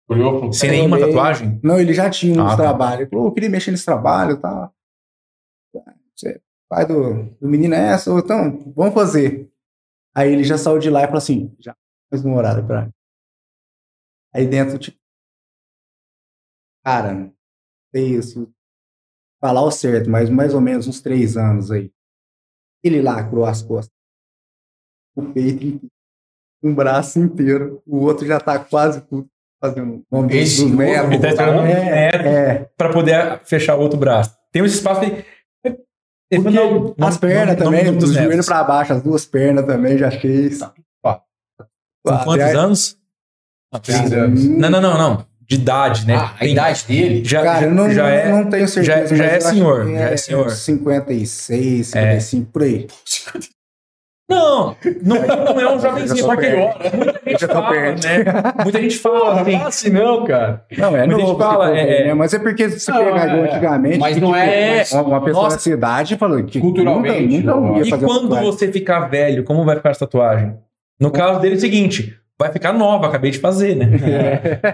Olhou Sem nenhuma tatuagem? Não, ele já tinha um ah, tá. trabalho. Ele falou, eu queria mexer nesse trabalho, tá? Você, pai do, do menino é essa, então, vamos fazer. Aí ele já saiu de lá e falou assim, já fez um horário pra Aí dentro, tipo, cara, é isso. Falar o certo, mas mais ou menos uns três anos aí. Ele lacrou as costas. O peito um braço inteiro. O outro já tá quase tudo fazendo um Esse do metro. Ele tá esperando é, é. para poder fechar o outro braço. Tem um espaço de... Porque não, as pernas também, dos joelhos para baixo, as duas pernas também já fez. Tá. Com quantos anos? Ah, três anos. Não, não, não, não. De idade, né? Ah, a Tem, idade dele? Já, Cara, eu não, já é, não tenho certeza. Já, já é senhor. Já é, é senhor. 56, 55, é. por aí. Não, não, não é um jovenzinho, porque perto. muita gente fala, perto. né? Muita gente fala, assim, não, cara. Não, é a novo, fala, é- né? Mas é porque se Não, pegar é, é. antigamente... Mas não tipo, é- Uma, pessoa Nossa. da cidade falou que Culturalmente, nunca, nunca. E quando você ficar velho, como vai ficar essa tatuagem? No caso dele é o seguinte, vai ficar nova, acabei de fazer, né?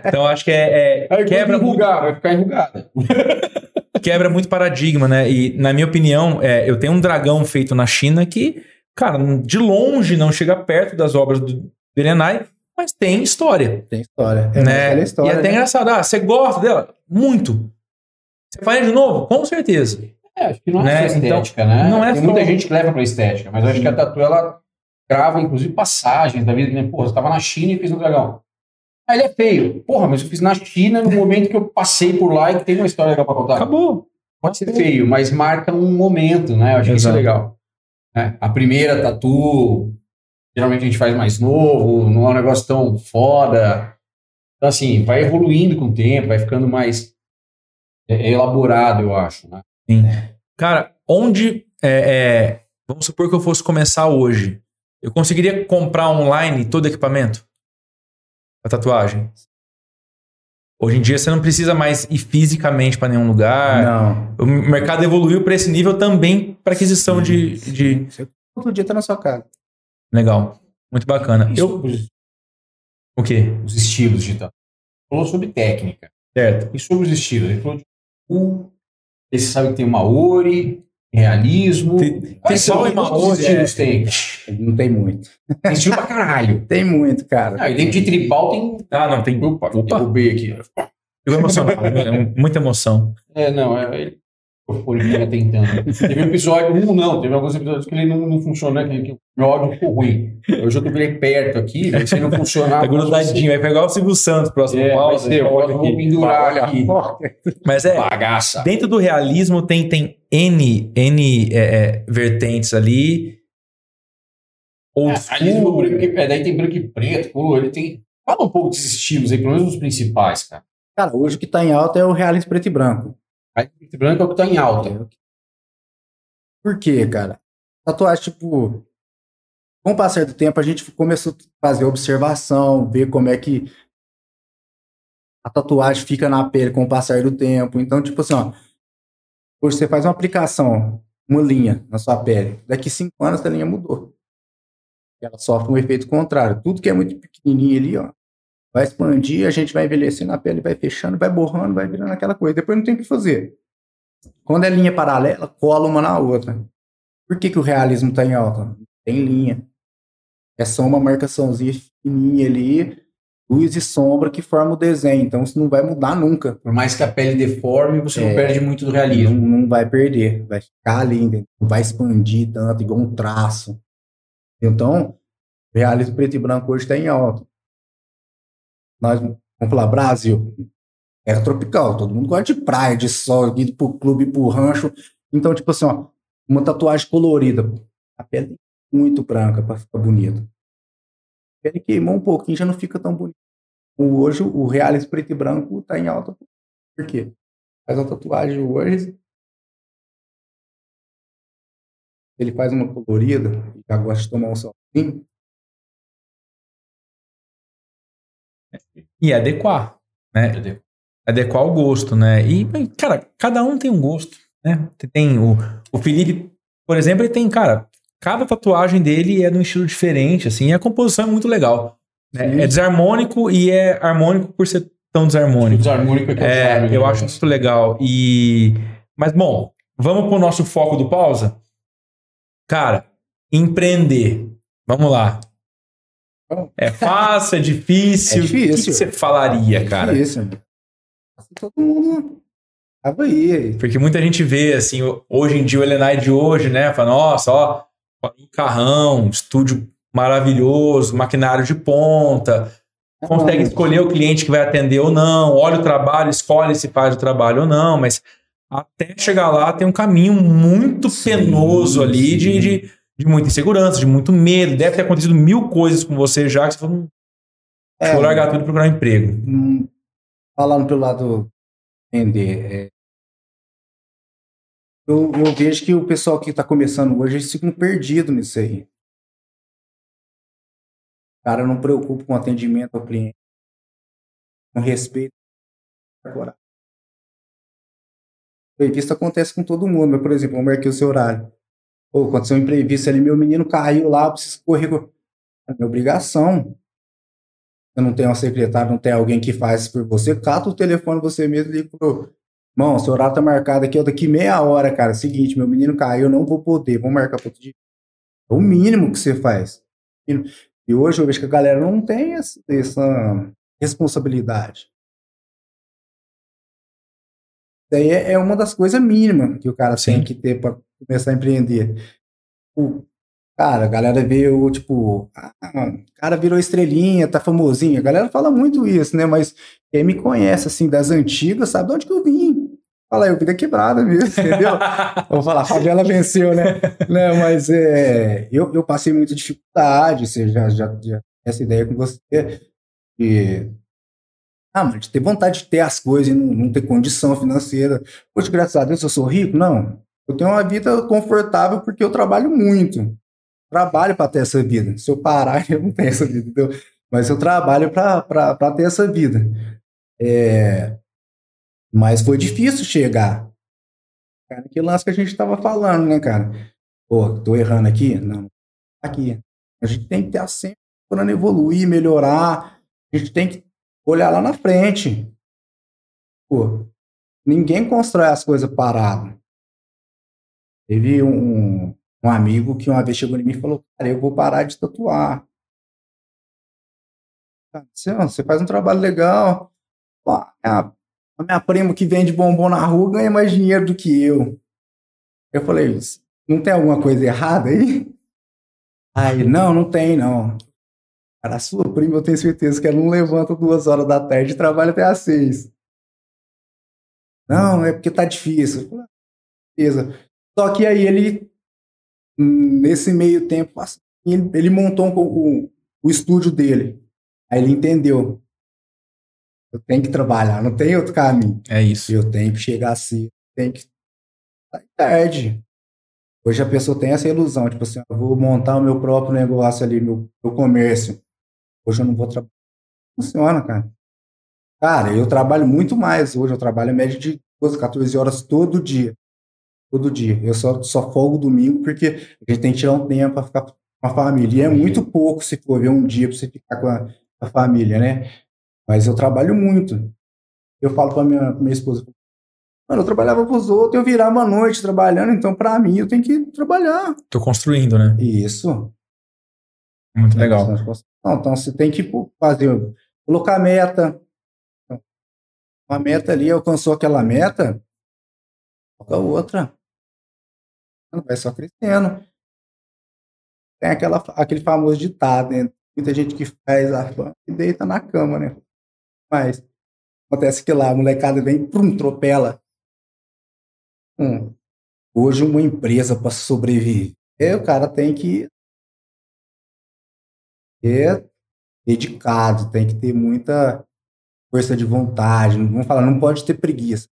Então acho que é, é- Aí quebra, quebra muito, enrugar, vai ficar enrugada. (laughs) quebra muito paradigma, né? E na minha opinião, é, eu tenho um dragão feito na China que, cara, de longe não chega perto das obras do Berenai, mas tem história, Tem história. É, né? história, e é até né? engraçado, ah, você gosta dela? Muito. Você faria de novo? Com certeza. É, acho que não é Né? só estética, né? não é Tem só- muita gente que leva pra estética, mas eu acho que a tatu, ela grava, inclusive, passagens da vida. Né? Porra, você tava na China e fez um dragão. Ah, ele é feio. Porra, mas eu fiz na China no momento que eu passei por lá e que tem uma história legal pra contar. Acabou. Pode ser feio, mas marca um momento, né? Eu acho que isso é Exato. legal. Né? A primeira tatu, geralmente a gente faz mais novo, não é um negócio tão foda. Então, assim, vai evoluindo com o tempo, vai ficando mais é, elaborado, eu acho, né? Cara, onde. é, é, vamos supor que eu fosse começar hoje. Eu conseguiria comprar online todo equipamento? A tatuagem? Hoje em dia você não precisa mais ir fisicamente para nenhum lugar. Não. O mercado evoluiu para esse nível também para aquisição de, de. Você Outro dia tá na sua casa. Legal. Muito bacana. E Eu, os, o quê? os estilos de tatu. Falou sobre técnica. Certo. E sobre os estilos? Ele falou de esse sabe que tem Maori, realismo. Tem- Quais tem são Maori, quantos Maori, estilos tem? Não tem muito. Tem estilo pra caralho. (laughs) Tem muito, cara. Ah, e dentro de tribal tem. Ah, não, tem. Opa, Opa. derrubei aqui. Fico emocionado. é muita emoção. É, não, é ele. Fone fica tentando. Teve um episódio, um não, teve alguns episódios que ele não, não funcionou, né? Que, que o meu áudio ficou ruim. Hoje eu tô ele perto aqui, velho, se ele não funcionar. Tá grudadinho. Vai pegar o Silvio Santos próximo É, pausa. ser, eu vou aqui. pendurar aqui. Mas é. Bagaça. Dentro do realismo tem, tem N, N é, é, vertentes ali. Old É, realismo branco e- é, daí tem branco e preto, pô, ele tem. Fala um pouco desses estilos aí, pelo menos os principais, cara. Cara, hoje o que tá em alta é o realismo preto e branco. Aí preto e branco é o que tá em alta. Por quê, cara? Tatuagem, tipo, com o passar do tempo, a gente começou a fazer observação, ver como é que a tatuagem fica na pele com o passar do tempo. Então, tipo assim, ó, hoje você faz uma aplicação, uma linha na sua pele, daqui cinco anos a linha mudou. Ela sofre um efeito contrário. Tudo que é muito pequenininho ali, ó, vai expandir, a gente vai envelhecendo a pele, vai fechando, vai borrando, vai virando aquela coisa. Depois não tem o que fazer. Quando é linha paralela, cola uma na outra. Por que, que o realismo está em alta? Tem linha. É só uma marcaçãozinha fininha ali, luz e sombra que forma o desenho. Então isso não vai mudar nunca. Por mais que a pele deforme, você não É. perde muito do Não, realismo. não vai perder. Vai ficar ali, entendeu? não vai expandir tanto, igual um traço. Então, o realismo preto e branco hoje está em alta. Nós, vamos falar, Brasil, é tropical, todo mundo gosta de praia, de sol, indo pro clube, pro rancho. Então, tipo assim, ó, uma tatuagem colorida. A pele muito branca para ficar bonita. A pele queimou um pouquinho, já não fica tão bonita. Hoje, o realismo preto e branco tá em alta. Por quê? Faz uma tatuagem hoje. Ele faz uma colorida, já gosta de tomar um solzinho. E adequar, né? Adequar o gosto, né? E, cara, cada um tem um gosto, né? Tem o, o Felipe, por exemplo, ele tem, cara, cada tatuagem dele é de um estilo diferente, assim, e a composição é muito legal. né? É desarmônico e é harmônico por ser tão desarmônico. Desarmônico é que É, eu acho negócio. muito legal. E. Mas, bom, vamos pro nosso foco do pausa? Cara, empreender. Vamos lá. É fácil, é difícil. É difícil. O que você falaria, cara? É isso. Todo mundo tava aí. Porque muita gente vê, assim, hoje em dia, o Elenai de hoje, né? Fala, nossa, ó, um carrão, estúdio maravilhoso, maquinário de ponta, consegue Não, escolher o cliente que vai atender ou não, olha o trabalho, escolhe se faz o trabalho ou não, mas até chegar lá tem um caminho muito Sim, penoso ali sim. de, de muita insegurança, de muito medo. Deve ter acontecido mil coisas com você já que você falou, "Hum, É, vou largar tudo e procurar um emprego. hum, falando pelo lado vender, é, eu, eu vejo que o pessoal que está começando hoje, eles ficam perdidos nisso aí. cara não preocupa com atendimento ao cliente, com respeito. Agora, imprevisto acontece com todo mundo, mas, por exemplo, eu marquei o seu horário. Ou aconteceu um imprevisto ali, meu menino caiu lá, eu preciso correr. É minha obrigação. Você não tem uma secretária, não tem alguém que faz por você, cata o telefone você mesmo e liga pro. Irmão, seu horário tá marcado aqui, eu daqui meia hora, cara. Seguinte, meu menino caiu, eu não vou poder, vamos marcar para outro dia. É o mínimo que você faz. E hoje eu vejo que a galera não tem essa responsabilidade. Daí é, é uma das coisas mínimas que o cara Sim. tem que ter para começar a empreender. O, cara, a galera vê o tipo, ah, o cara virou estrelinha, tá famosinho. A galera fala muito isso, né? Mas quem me conhece, assim, das antigas, sabe de onde que eu vim. Fala, eu vim da quebrada mesmo, (laughs) entendeu? Vou falar, a favela venceu, né? Não, mas é, eu, eu passei muita dificuldade, você já, já, já essa ideia com você. E ah, mas ter vontade de ter as coisas e não, não ter condição financeira. Poxa, graças a Deus eu sou rico? Não. Eu tenho uma vida confortável porque eu trabalho muito. Trabalho para ter essa vida. Se eu parar, (laughs) eu não tenho essa vida, entendeu? Mas eu trabalho para ter essa vida. É... Mas foi difícil chegar. Cara, que lance que a gente estava falando, né, cara? Pô, tô errando aqui? Não. Aqui. A gente tem que ter sempre procurando evoluir, melhorar. A gente tem que olhar lá na frente. Pô, ninguém constrói as coisas parado. Teve um, um amigo que uma vez chegou em mim e falou: Cara, eu vou parar de tatuar. Você faz um trabalho legal. Pô, a, minha prima que vende bombom na rua ganha mais dinheiro do que eu. Eu falei: Não tem alguma coisa errada aí? Aí, não, não tem, não. Cara, a sua prima, eu tenho certeza que ela não levanta duas horas da tarde e trabalha até às seis. Não, é porque tá difícil. Beleza. Só que aí ele, nesse meio tempo, ele, ele montou um, o, o estúdio dele. Aí ele entendeu. Eu tenho que trabalhar, não tem outro caminho. É isso. Eu tenho que chegar assim, tem que sair tarde. Hoje a pessoa tem essa ilusão, tipo assim, eu vou montar o meu próprio negócio ali, meu, meu comércio. Hoje eu não vou trabalhar. Funciona, cara. Cara, eu trabalho muito mais hoje. Eu trabalho em média de 12, 14 horas todo dia. Todo dia. Eu só, só folgo domingo porque a gente tem que tirar um tempo para ficar com a família. E é muito pouco se for ver um dia para você ficar com a, a, família, né? Mas eu trabalho muito. Eu falo para minha, minha esposa, Mano, eu trabalhava para os outros, eu virava a noite trabalhando, então para mim eu tenho que trabalhar. Tô construindo, né? Isso. Muito legal. Não, então você tem que fazer, colocar meta. Uma meta ali, alcançou aquela meta, coloca outra. Vai só crescendo. Tem aquela, aquele famoso ditado, né? Muita gente que faz a fama e deita na cama, né? Mas acontece que lá a molecada vem, prum, tropela. Hum. Hoje uma empresa para sobreviver, o cara tem que é dedicado, tem que ter muita força de vontade. Vamos falar, não pode ter preguiça.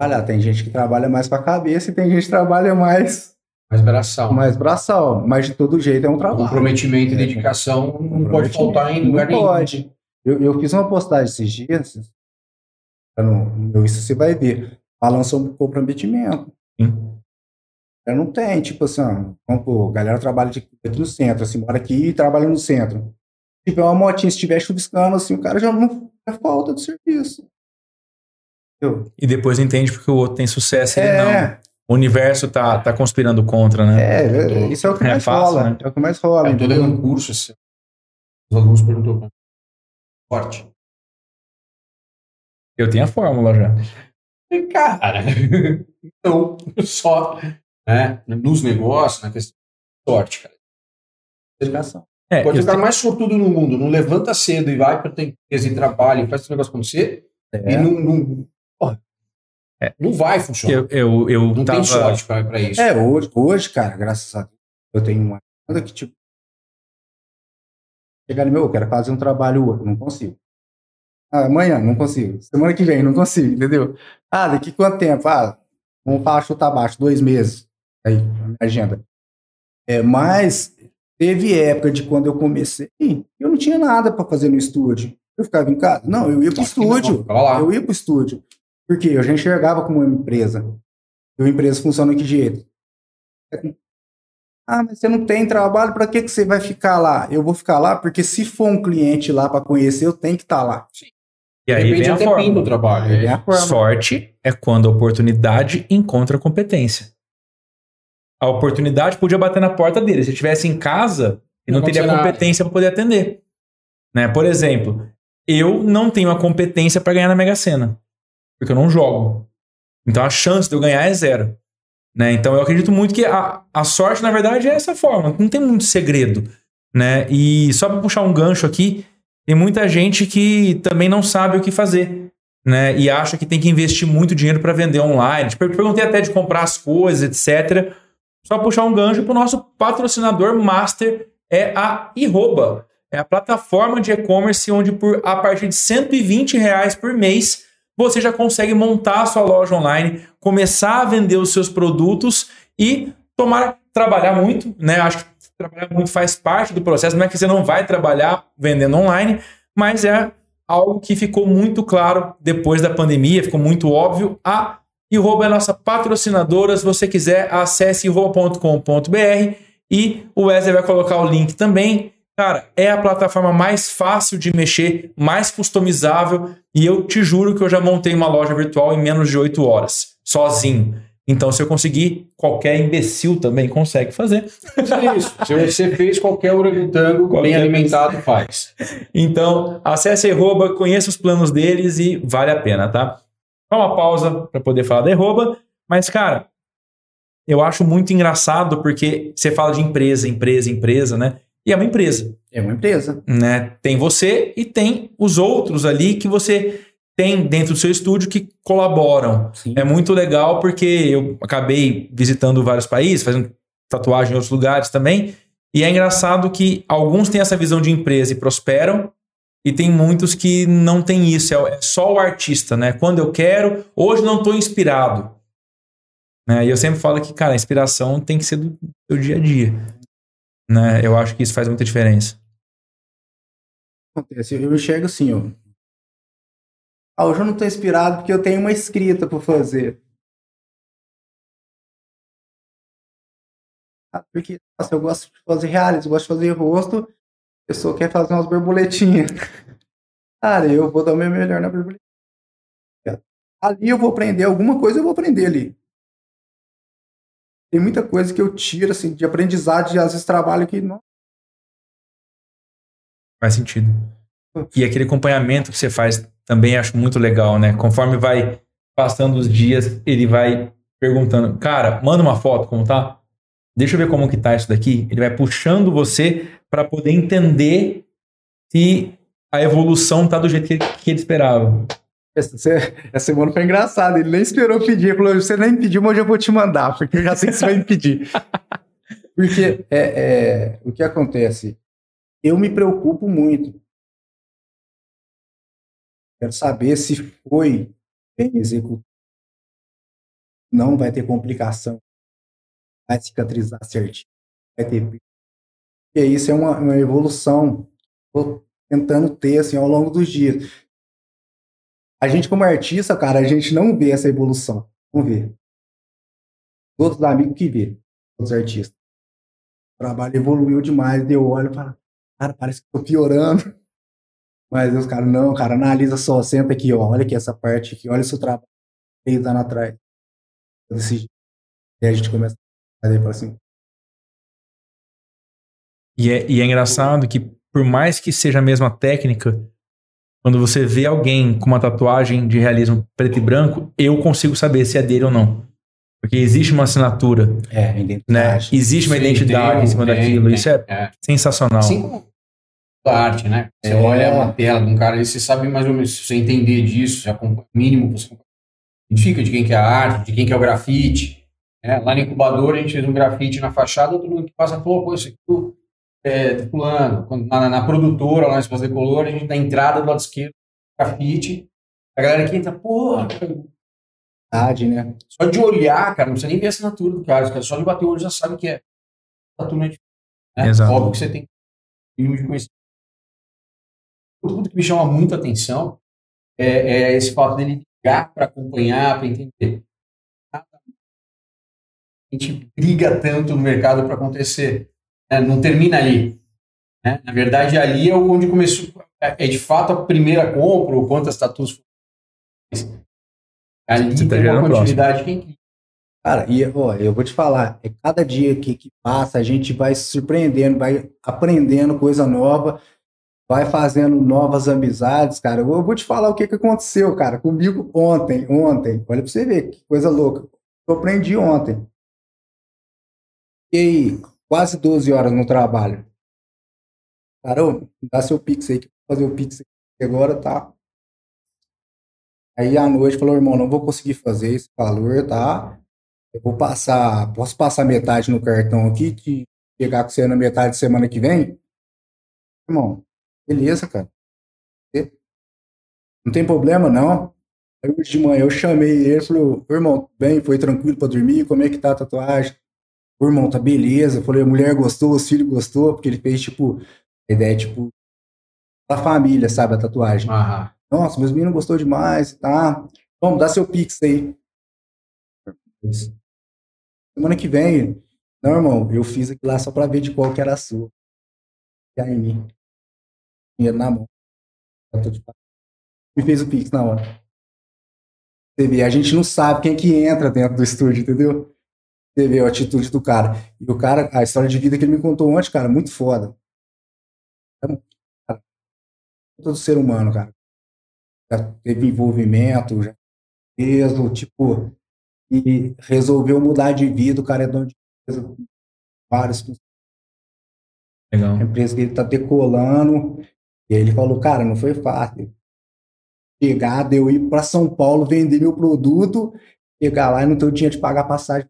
Olha, tem gente que trabalha mais com a cabeça e tem gente que trabalha mais. Mais braçal. Mais braçal. Mas de todo jeito é um trabalho. Comprometimento e é, dedicação não pode faltar em lugar nenhum. Pode. Eu, eu fiz uma postagem esses dias. No meu isso você vai ver. Falando sobre comprometimento. Sim. Eu não tem, tipo assim, ó, a galera trabalha aqui no centro, assim, mora aqui e trabalha no centro. Tipo, é uma motinha, se estiver chuviscando, assim, o cara já não é falta de serviço. Entendeu? E depois entende porque o outro tem sucesso e é. ele não. O universo tá, tá conspirando contra, né? É, é isso é o que é mais fácil, rola. Né? É o que mais rola. É, eu tô dando um curso, assim. Os alunos perguntou forte. Eu tenho a fórmula já. (laughs) Cara, (laughs) então, só né? nos negócios, na questão de sorte, cara. Dedicação. É, Pode cara mais sortudo no mundo, não levanta cedo e vai para ter empresa e trabalha e faz esse negócio acontecer é. e não, não, é. não vai funcionar. Eu, eu, eu não tava... tem sorte para isso. É, hoje, hoje, cara, graças a Deus, eu tenho uma coisa que, tipo, chegar no meu, eu quero fazer um trabalho hoje, não consigo. Ah, amanhã, não consigo. Semana que vem, não consigo, entendeu? Ah, daqui quanto tempo? Ah, vamos falar chutar abaixo, dois meses aí, na agenda. É, mas Teve época de quando eu comecei, eu não tinha nada para fazer no estúdio. Eu ficava em casa? Não, eu ia pro estúdio. Eu ia pro estúdio. Porque eu já enxergava como uma empresa. E uma empresa funciona de que jeito? Ah, mas você não tem trabalho, para que, que você vai ficar lá? Eu vou ficar lá porque se for um cliente lá para conhecer, eu tenho que estar tá lá. Sim. E aí vem a forma. do trabalho. É. a forma. Sorte é quando a oportunidade encontra competência. A oportunidade podia bater na porta dele. Se ele estivesse em casa, ele não, não teria competência para poder atender. Né? Por exemplo, eu não tenho a competência para ganhar na Mega Sena, porque eu não jogo. Então a chance de eu ganhar é zero. Né? Então eu acredito muito que a, a sorte, na verdade, é essa forma. Não tem muito segredo. Né? E só para puxar um gancho aqui, tem muita gente que também não sabe o que fazer. Né? E acha que tem que investir muito dinheiro para vender online. Perguntei até de comprar as coisas, etc. Só puxar um gancho para o nosso patrocinador master é a Iroba. É a plataforma de e-commerce onde por a partir de 120 reais por mês você já consegue montar a sua loja online, começar a vender os seus produtos e tomar trabalhar muito, né? Acho que trabalhar muito faz parte do processo, não é que você não vai trabalhar vendendo online, mas é algo que ficou muito claro depois da pandemia, ficou muito óbvio. A Iroba é nossa patrocinadora, se você quiser, acesse iroba.com.br e o Wesley vai colocar o link também. Cara, é a plataforma mais fácil de mexer, mais customizável, e eu te juro que eu já montei uma loja virtual em menos de 8 horas, sozinho. Então, se eu conseguir, qualquer imbecil também consegue fazer. É isso. Se você fez, qualquer orangotango qualquer bem alimentado faz. Então, acesse a Arroba, conheça os planos deles e vale a pena, tá? Uma pausa para poder falar da Arroba. Mas, cara, eu acho muito engraçado porque você fala de empresa, empresa, empresa, né? E é uma empresa. É uma empresa. Né? Tem você e tem os outros ali que você tem dentro do seu estúdio que colaboram. Sim. É muito legal porque eu acabei visitando vários países, fazendo tatuagem em outros lugares também. E é engraçado que alguns têm essa visão de empresa e prosperam, e tem muitos que não têm isso. É, é só o artista, né? Quando eu quero, hoje não estou inspirado. Né? E eu sempre falo que, cara, a inspiração tem que ser do dia a dia. Né? Eu acho que isso faz muita diferença. Acontece, eu enxergo assim, ó. Ah, hoje eu não estou inspirado porque eu tenho uma escrita para fazer. Ah, porque nossa, eu gosto de fazer reais, eu gosto de fazer rosto, pessoa quer fazer umas borboletinhas. (laughs) Cara, eu vou dar o meu melhor na borboletinha. Ali eu vou aprender alguma coisa, eu vou aprender ali tem muita coisa que eu tiro assim, de aprendizado, de às vezes trabalho que não. Faz sentido. E aquele acompanhamento que você faz também acho muito legal, né? Conforme vai passando os dias, ele vai perguntando, cara, manda uma foto, como tá? Deixa eu ver como que tá isso daqui. Ele vai puxando você para poder entender se a evolução tá do jeito que ele, que ele esperava. Essa, essa semana foi engraçada. Ele nem esperou pedir. Falou: Você nem pediu, mas eu vou te mandar, porque eu já sei que você vai me pedir. (laughs) Porque é, é, o que acontece? Eu me preocupo muito. Quero saber se foi bem executado. Não vai ter complicação. Vai cicatrizar certinho. Vai ter. Porque isso é uma, uma evolução. Estou tentando ter assim, ao longo dos dias. A gente, como artista, cara, a gente não vê essa evolução. Não vê. Outros amigos que vê, outros artistas. O trabalho evoluiu demais, deu olho e fala, cara, parece que tô piorando. Mas os caras, não, cara, analisa só, senta aqui, ó, olha aqui essa parte aqui, olha seu trabalho, três anos atrás. Desse E a gente começa a fazer assim. E é, e é engraçado que, por mais que seja a mesma técnica, quando você vê alguém com uma tatuagem de realismo preto e branco, eu consigo saber se é dele ou não. Porque existe uma assinatura. É, né? Existe uma identidade em cima daquilo. Isso é, é, sensacional. Assim como a arte, né? Você é. olha uma tela de um cara e você sabe mais ou menos, se você entender disso, já o mínimo você identifica de quem que é a arte, de quem que é o grafite. É, lá no incubador a gente fez um grafite na fachada, todo mundo que passa falou, pô, isso aqui é, pulando. Na, na, produtora, lá na Espaço Decolor, a gente na entrada do lado esquerdo, grafite. A galera que entra, porra, Verdade, né? Só de olhar, cara, não precisa nem ver a assinatura do cara. Só de bater o olho já sabe que é. Tá tudo Né? Exato. Óbvio que você tem mínimo de conhecimento. Outro ponto que me chama muita atenção é, é esse fato dele ligar para acompanhar, para entender. A gente briga tanto no mercado para acontecer. Né? Não termina ali. né? Na verdade, ali é onde começou. É é de fato a primeira compra, ou quantas tatus foram. Ali Você tá tem uma continuidade que é. Cara, e ó, eu vou te falar, é cada dia que, que passa, a gente vai se surpreendendo, vai aprendendo coisa nova, vai fazendo novas amizades, cara. Eu vou te falar o que, que aconteceu, cara, comigo ontem, ontem. Olha pra você ver, que coisa louca. Eu aprendi ontem. Fiquei quase 12 horas no trabalho. Cara, ô, dá seu pix aí, que vou fazer o pix aqui agora, tá? Aí à noite falou, irmão, não vou conseguir fazer esse valor, tá? Eu vou passar, posso passar metade no cartão aqui, de chegar com você na metade de semana que vem? Irmão, beleza, cara. Não tem problema, não. Aí hoje de manhã eu chamei ele, falei, "Ô, irmão, bem, foi tranquilo pra dormir? Como é que tá a tatuagem? Ô, irmão, tá beleza. Eu falei, a mulher gostou, os filhos gostou, porque ele fez, tipo, a ideia, tipo, da família, sabe, a tatuagem. Aham. Nossa, meus meninos gostou demais, tá? Vamos, dá seu pix aí. Isso. Semana que vem, não, irmão, eu fiz aquilo lá só pra ver de qual que era a sua. E aí, mim. Dinheiro na mão. Me fez o pix na hora. Você vê, a gente não sabe quem que entra dentro do estúdio, entendeu? Você vê a atitude do cara. E o cara, a história de vida que ele me contou ontem, cara, muito foda. É, cara, todo ser humano, cara já teve envolvimento, já fez, tipo, e resolveu mudar de vida, o cara é dono de empresa, vários, Legal. a empresa que ele tá decolando, e aí ele falou, cara, não foi fácil. Chegar, de eu ir para São Paulo vender meu produto, chegar lá e não ter o dinheiro de pagar passagem.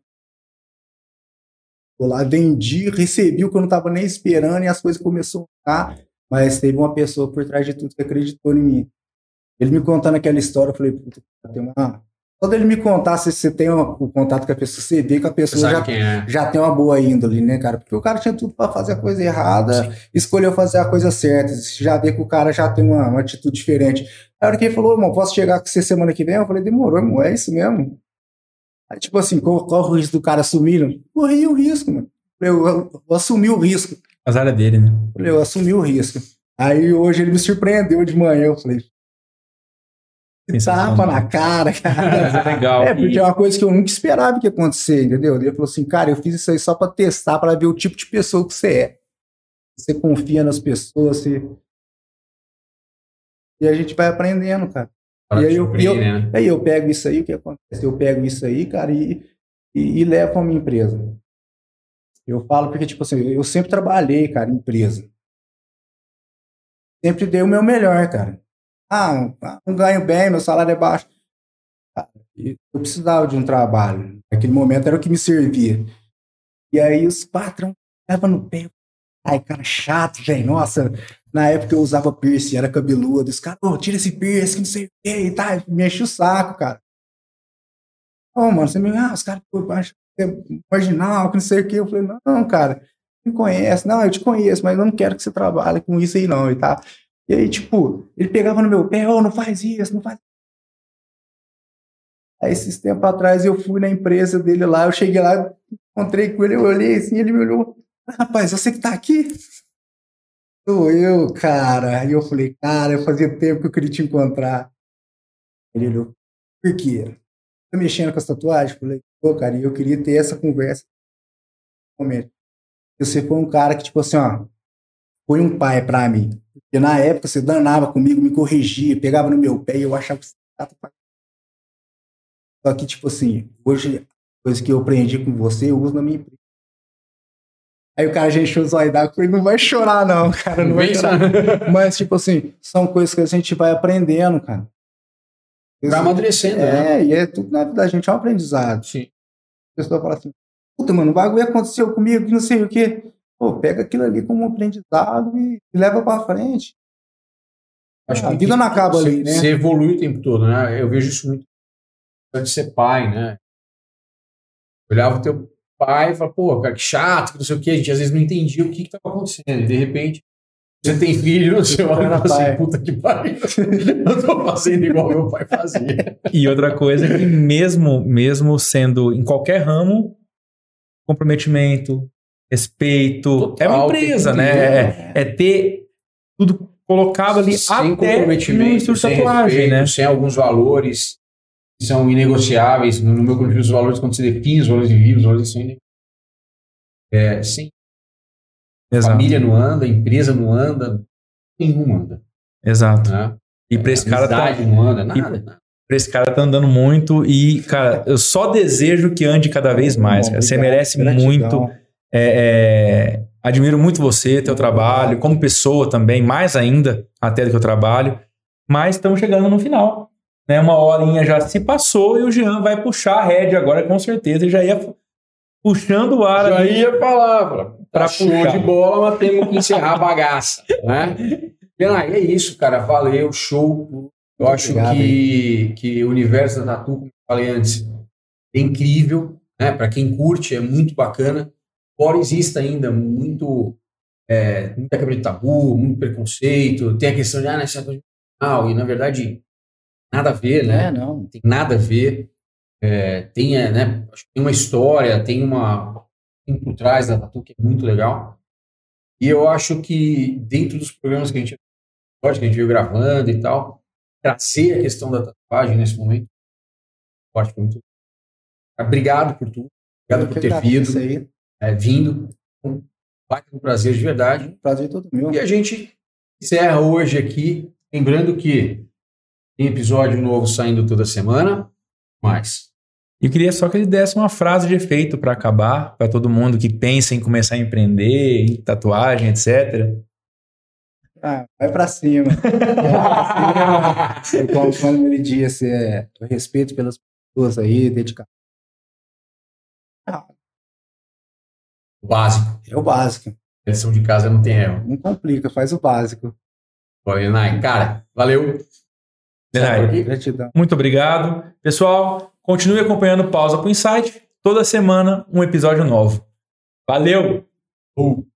Vou lá, vendi, recebi o que eu não estava nem esperando e as coisas começaram a ficar, mas teve uma pessoa por trás de tudo que acreditou em mim. Ele me contando aquela história, eu falei, puta, tem uma. Só dele me contar se você tem uma- o contato com a pessoa, você vê que a pessoa já, é. já tem uma boa índole, né, cara? Porque o cara tinha tudo para fazer a coisa errada, escolheu fazer a coisa certa. Você já vê que o cara já tem uma, uma atitude diferente. Aí a hora que ele falou, irmão, posso chegar com você semana que vem? Eu falei, demorou, irmão, é isso mesmo. Aí, tipo assim, qual, o risco do cara assumir? Corri o risco, mano. Eu, eu, eu assumi o risco. Azar é dele, né? Falei, eu assumi o risco. Aí hoje ele me surpreendeu de manhã. Eu falei, Sensacional. tapa na cara, (laughs) cara. É legal. É, porque é uma coisa que eu nunca esperava que ia acontecer, entendeu? Ele falou assim, cara, eu fiz isso aí só pra testar, pra ver o tipo de pessoa que você é. Você confia nas pessoas, você... E a gente vai aprendendo, cara. E aí eu- surpreender, e né? Aí eu pego isso aí, o que acontece? Eu pego isso aí, cara, e, e, e levo pra minha empresa. Eu falo porque, tipo assim, eu sempre trabalhei, cara, em empresa. Sempre dei o meu melhor, cara. Ah, não ganho bem, meu salário é baixo. Eu precisava de um trabalho. Naquele momento era o que me servia. E aí os patrão levam no pé. Ai, cara, chato, velho. Nossa, na época eu usava piercing, era cabeludo. Os caras, ô, tira esse piercing, que não sei o quê, e tá, me enche o saco, cara. Ô, mano, você me, ah, os caras, acham que é marginal, que não sei o quê. Eu falei, não, cara, me conhece. Não, eu te conheço, mas eu não quero que você trabalhe com isso aí, não, e tá. E aí, tipo, ele pegava no meu pé, ô, não faz isso, não faz Aí, esses tempos atrás, eu fui na empresa dele lá, eu cheguei lá, encontrei com ele, eu olhei assim, ele me olhou, rapaz, você que tá aqui? Sou eu, cara. Aí eu falei, cara, eu fazia tempo que eu queria te encontrar. Ele olhou, por quê? Tá mexendo com as tatuagens? Falei, pô, cara, e eu queria ter essa conversa. Você foi um cara que, tipo assim, ó, foi um pai pra mim. Porque na época você danava comigo, me corrigia, pegava no meu pé e eu achava que você chato pra Só que, tipo assim, hoje, coisa que eu aprendi com você, eu uso na minha empresa. Aí o cara já encheu os olhos d'água, falei, não vai chorar não, cara, não vai chorar. (laughs) Mas, tipo assim, são coisas que a gente vai aprendendo, cara. Vai amadurecendo, né? É, e é tudo na vida da gente, é um aprendizado. Sim. A pessoa fala assim, puta, mano, o bagulho aconteceu comigo, que não sei o quê. Pô, pega aquilo ali como um aprendizado e, e leva pra frente. Acho A que vida não acaba você, ali, né? Você evolui o tempo todo, né? Eu vejo isso muito de ser pai, né? Olhava o teu pai, fala, pô, cara, que chato, que não sei o que, a gente às vezes não entendia o que estava acontecendo. E de repente, você tem filho, você olha e fala assim, puta que pariu, (laughs) eu tô fazendo igual meu pai fazia. E outra coisa é que mesmo, mesmo sendo em qualquer ramo, comprometimento, respeito, é uma Total, empresa, né? ter, É, é ter tudo colocado ali sem até comprometimento, sem tatuagem, respeito, né? sem alguns valores são inegociáveis. No no meu conjunto, os valores, quando você define os valores de vida, os valores são inegociáveis. É, sem Exato. família não anda, empresa não anda, nenhum anda. Exato. Né? E pra esse cara tá, não anda, nada. nada. pra esse cara tá andando muito e, cara, eu só desejo que ande cada vez mais, cara. Você Obrigado, merece gratidão. muito. É, é, admiro muito você, teu trabalho, como pessoa também, mais ainda até do que o trabalho. Mas estamos chegando no final. Né? Uma horinha já se passou e o Jean vai puxar a rédea agora, com certeza. E já ia puxando o ar Já ali. ia falar, pra, Pra pra show puxar. de bola, mas temos que encerrar a bagaça, né? (laughs) Pena, é isso, cara. Valeu, show. Eu Muito acho obrigado, que, que o universo da Tatu, como eu falei antes, é incrível, né? Para quem curte, é muito bacana. Embora exista ainda muito, é, muita quebra de tabu, muito preconceito, tem a questão de, ah, é mal, e na verdade, nada a ver, né? É, não. tem nada a ver. É, tem, né, tem uma história, tem uma tem por trás da Tatu que é muito legal. E eu acho que dentro dos programas que a gente, que a gente veio gravando e tal, trazer a questão da tatuagem nesse momento, foi muito Obrigado por tudo. Obrigado por Eu ter vindo, é, vindo. Um baita prazer de verdade. Prazer todo meu. E a gente encerra hoje aqui, lembrando que tem episódio novo saindo toda semana, mas E eu queria só que ele desse uma frase de efeito para acabar, para todo mundo que pensa em começar a empreender, em tatuagem, etc. Ah, vai pra cima. (laughs) Eu, como quando ele disse, é, o respeito pelas pessoas aí, dedicação. o básico. É o básico. Lição de casa não tem erro. Não complica, faz o básico. Bom, Lenai, cara, valeu. Gratidão. Muito obrigado. Pessoal, continue acompanhando Pausa pro Insight. Toda semana um episódio novo. Valeu! Uh.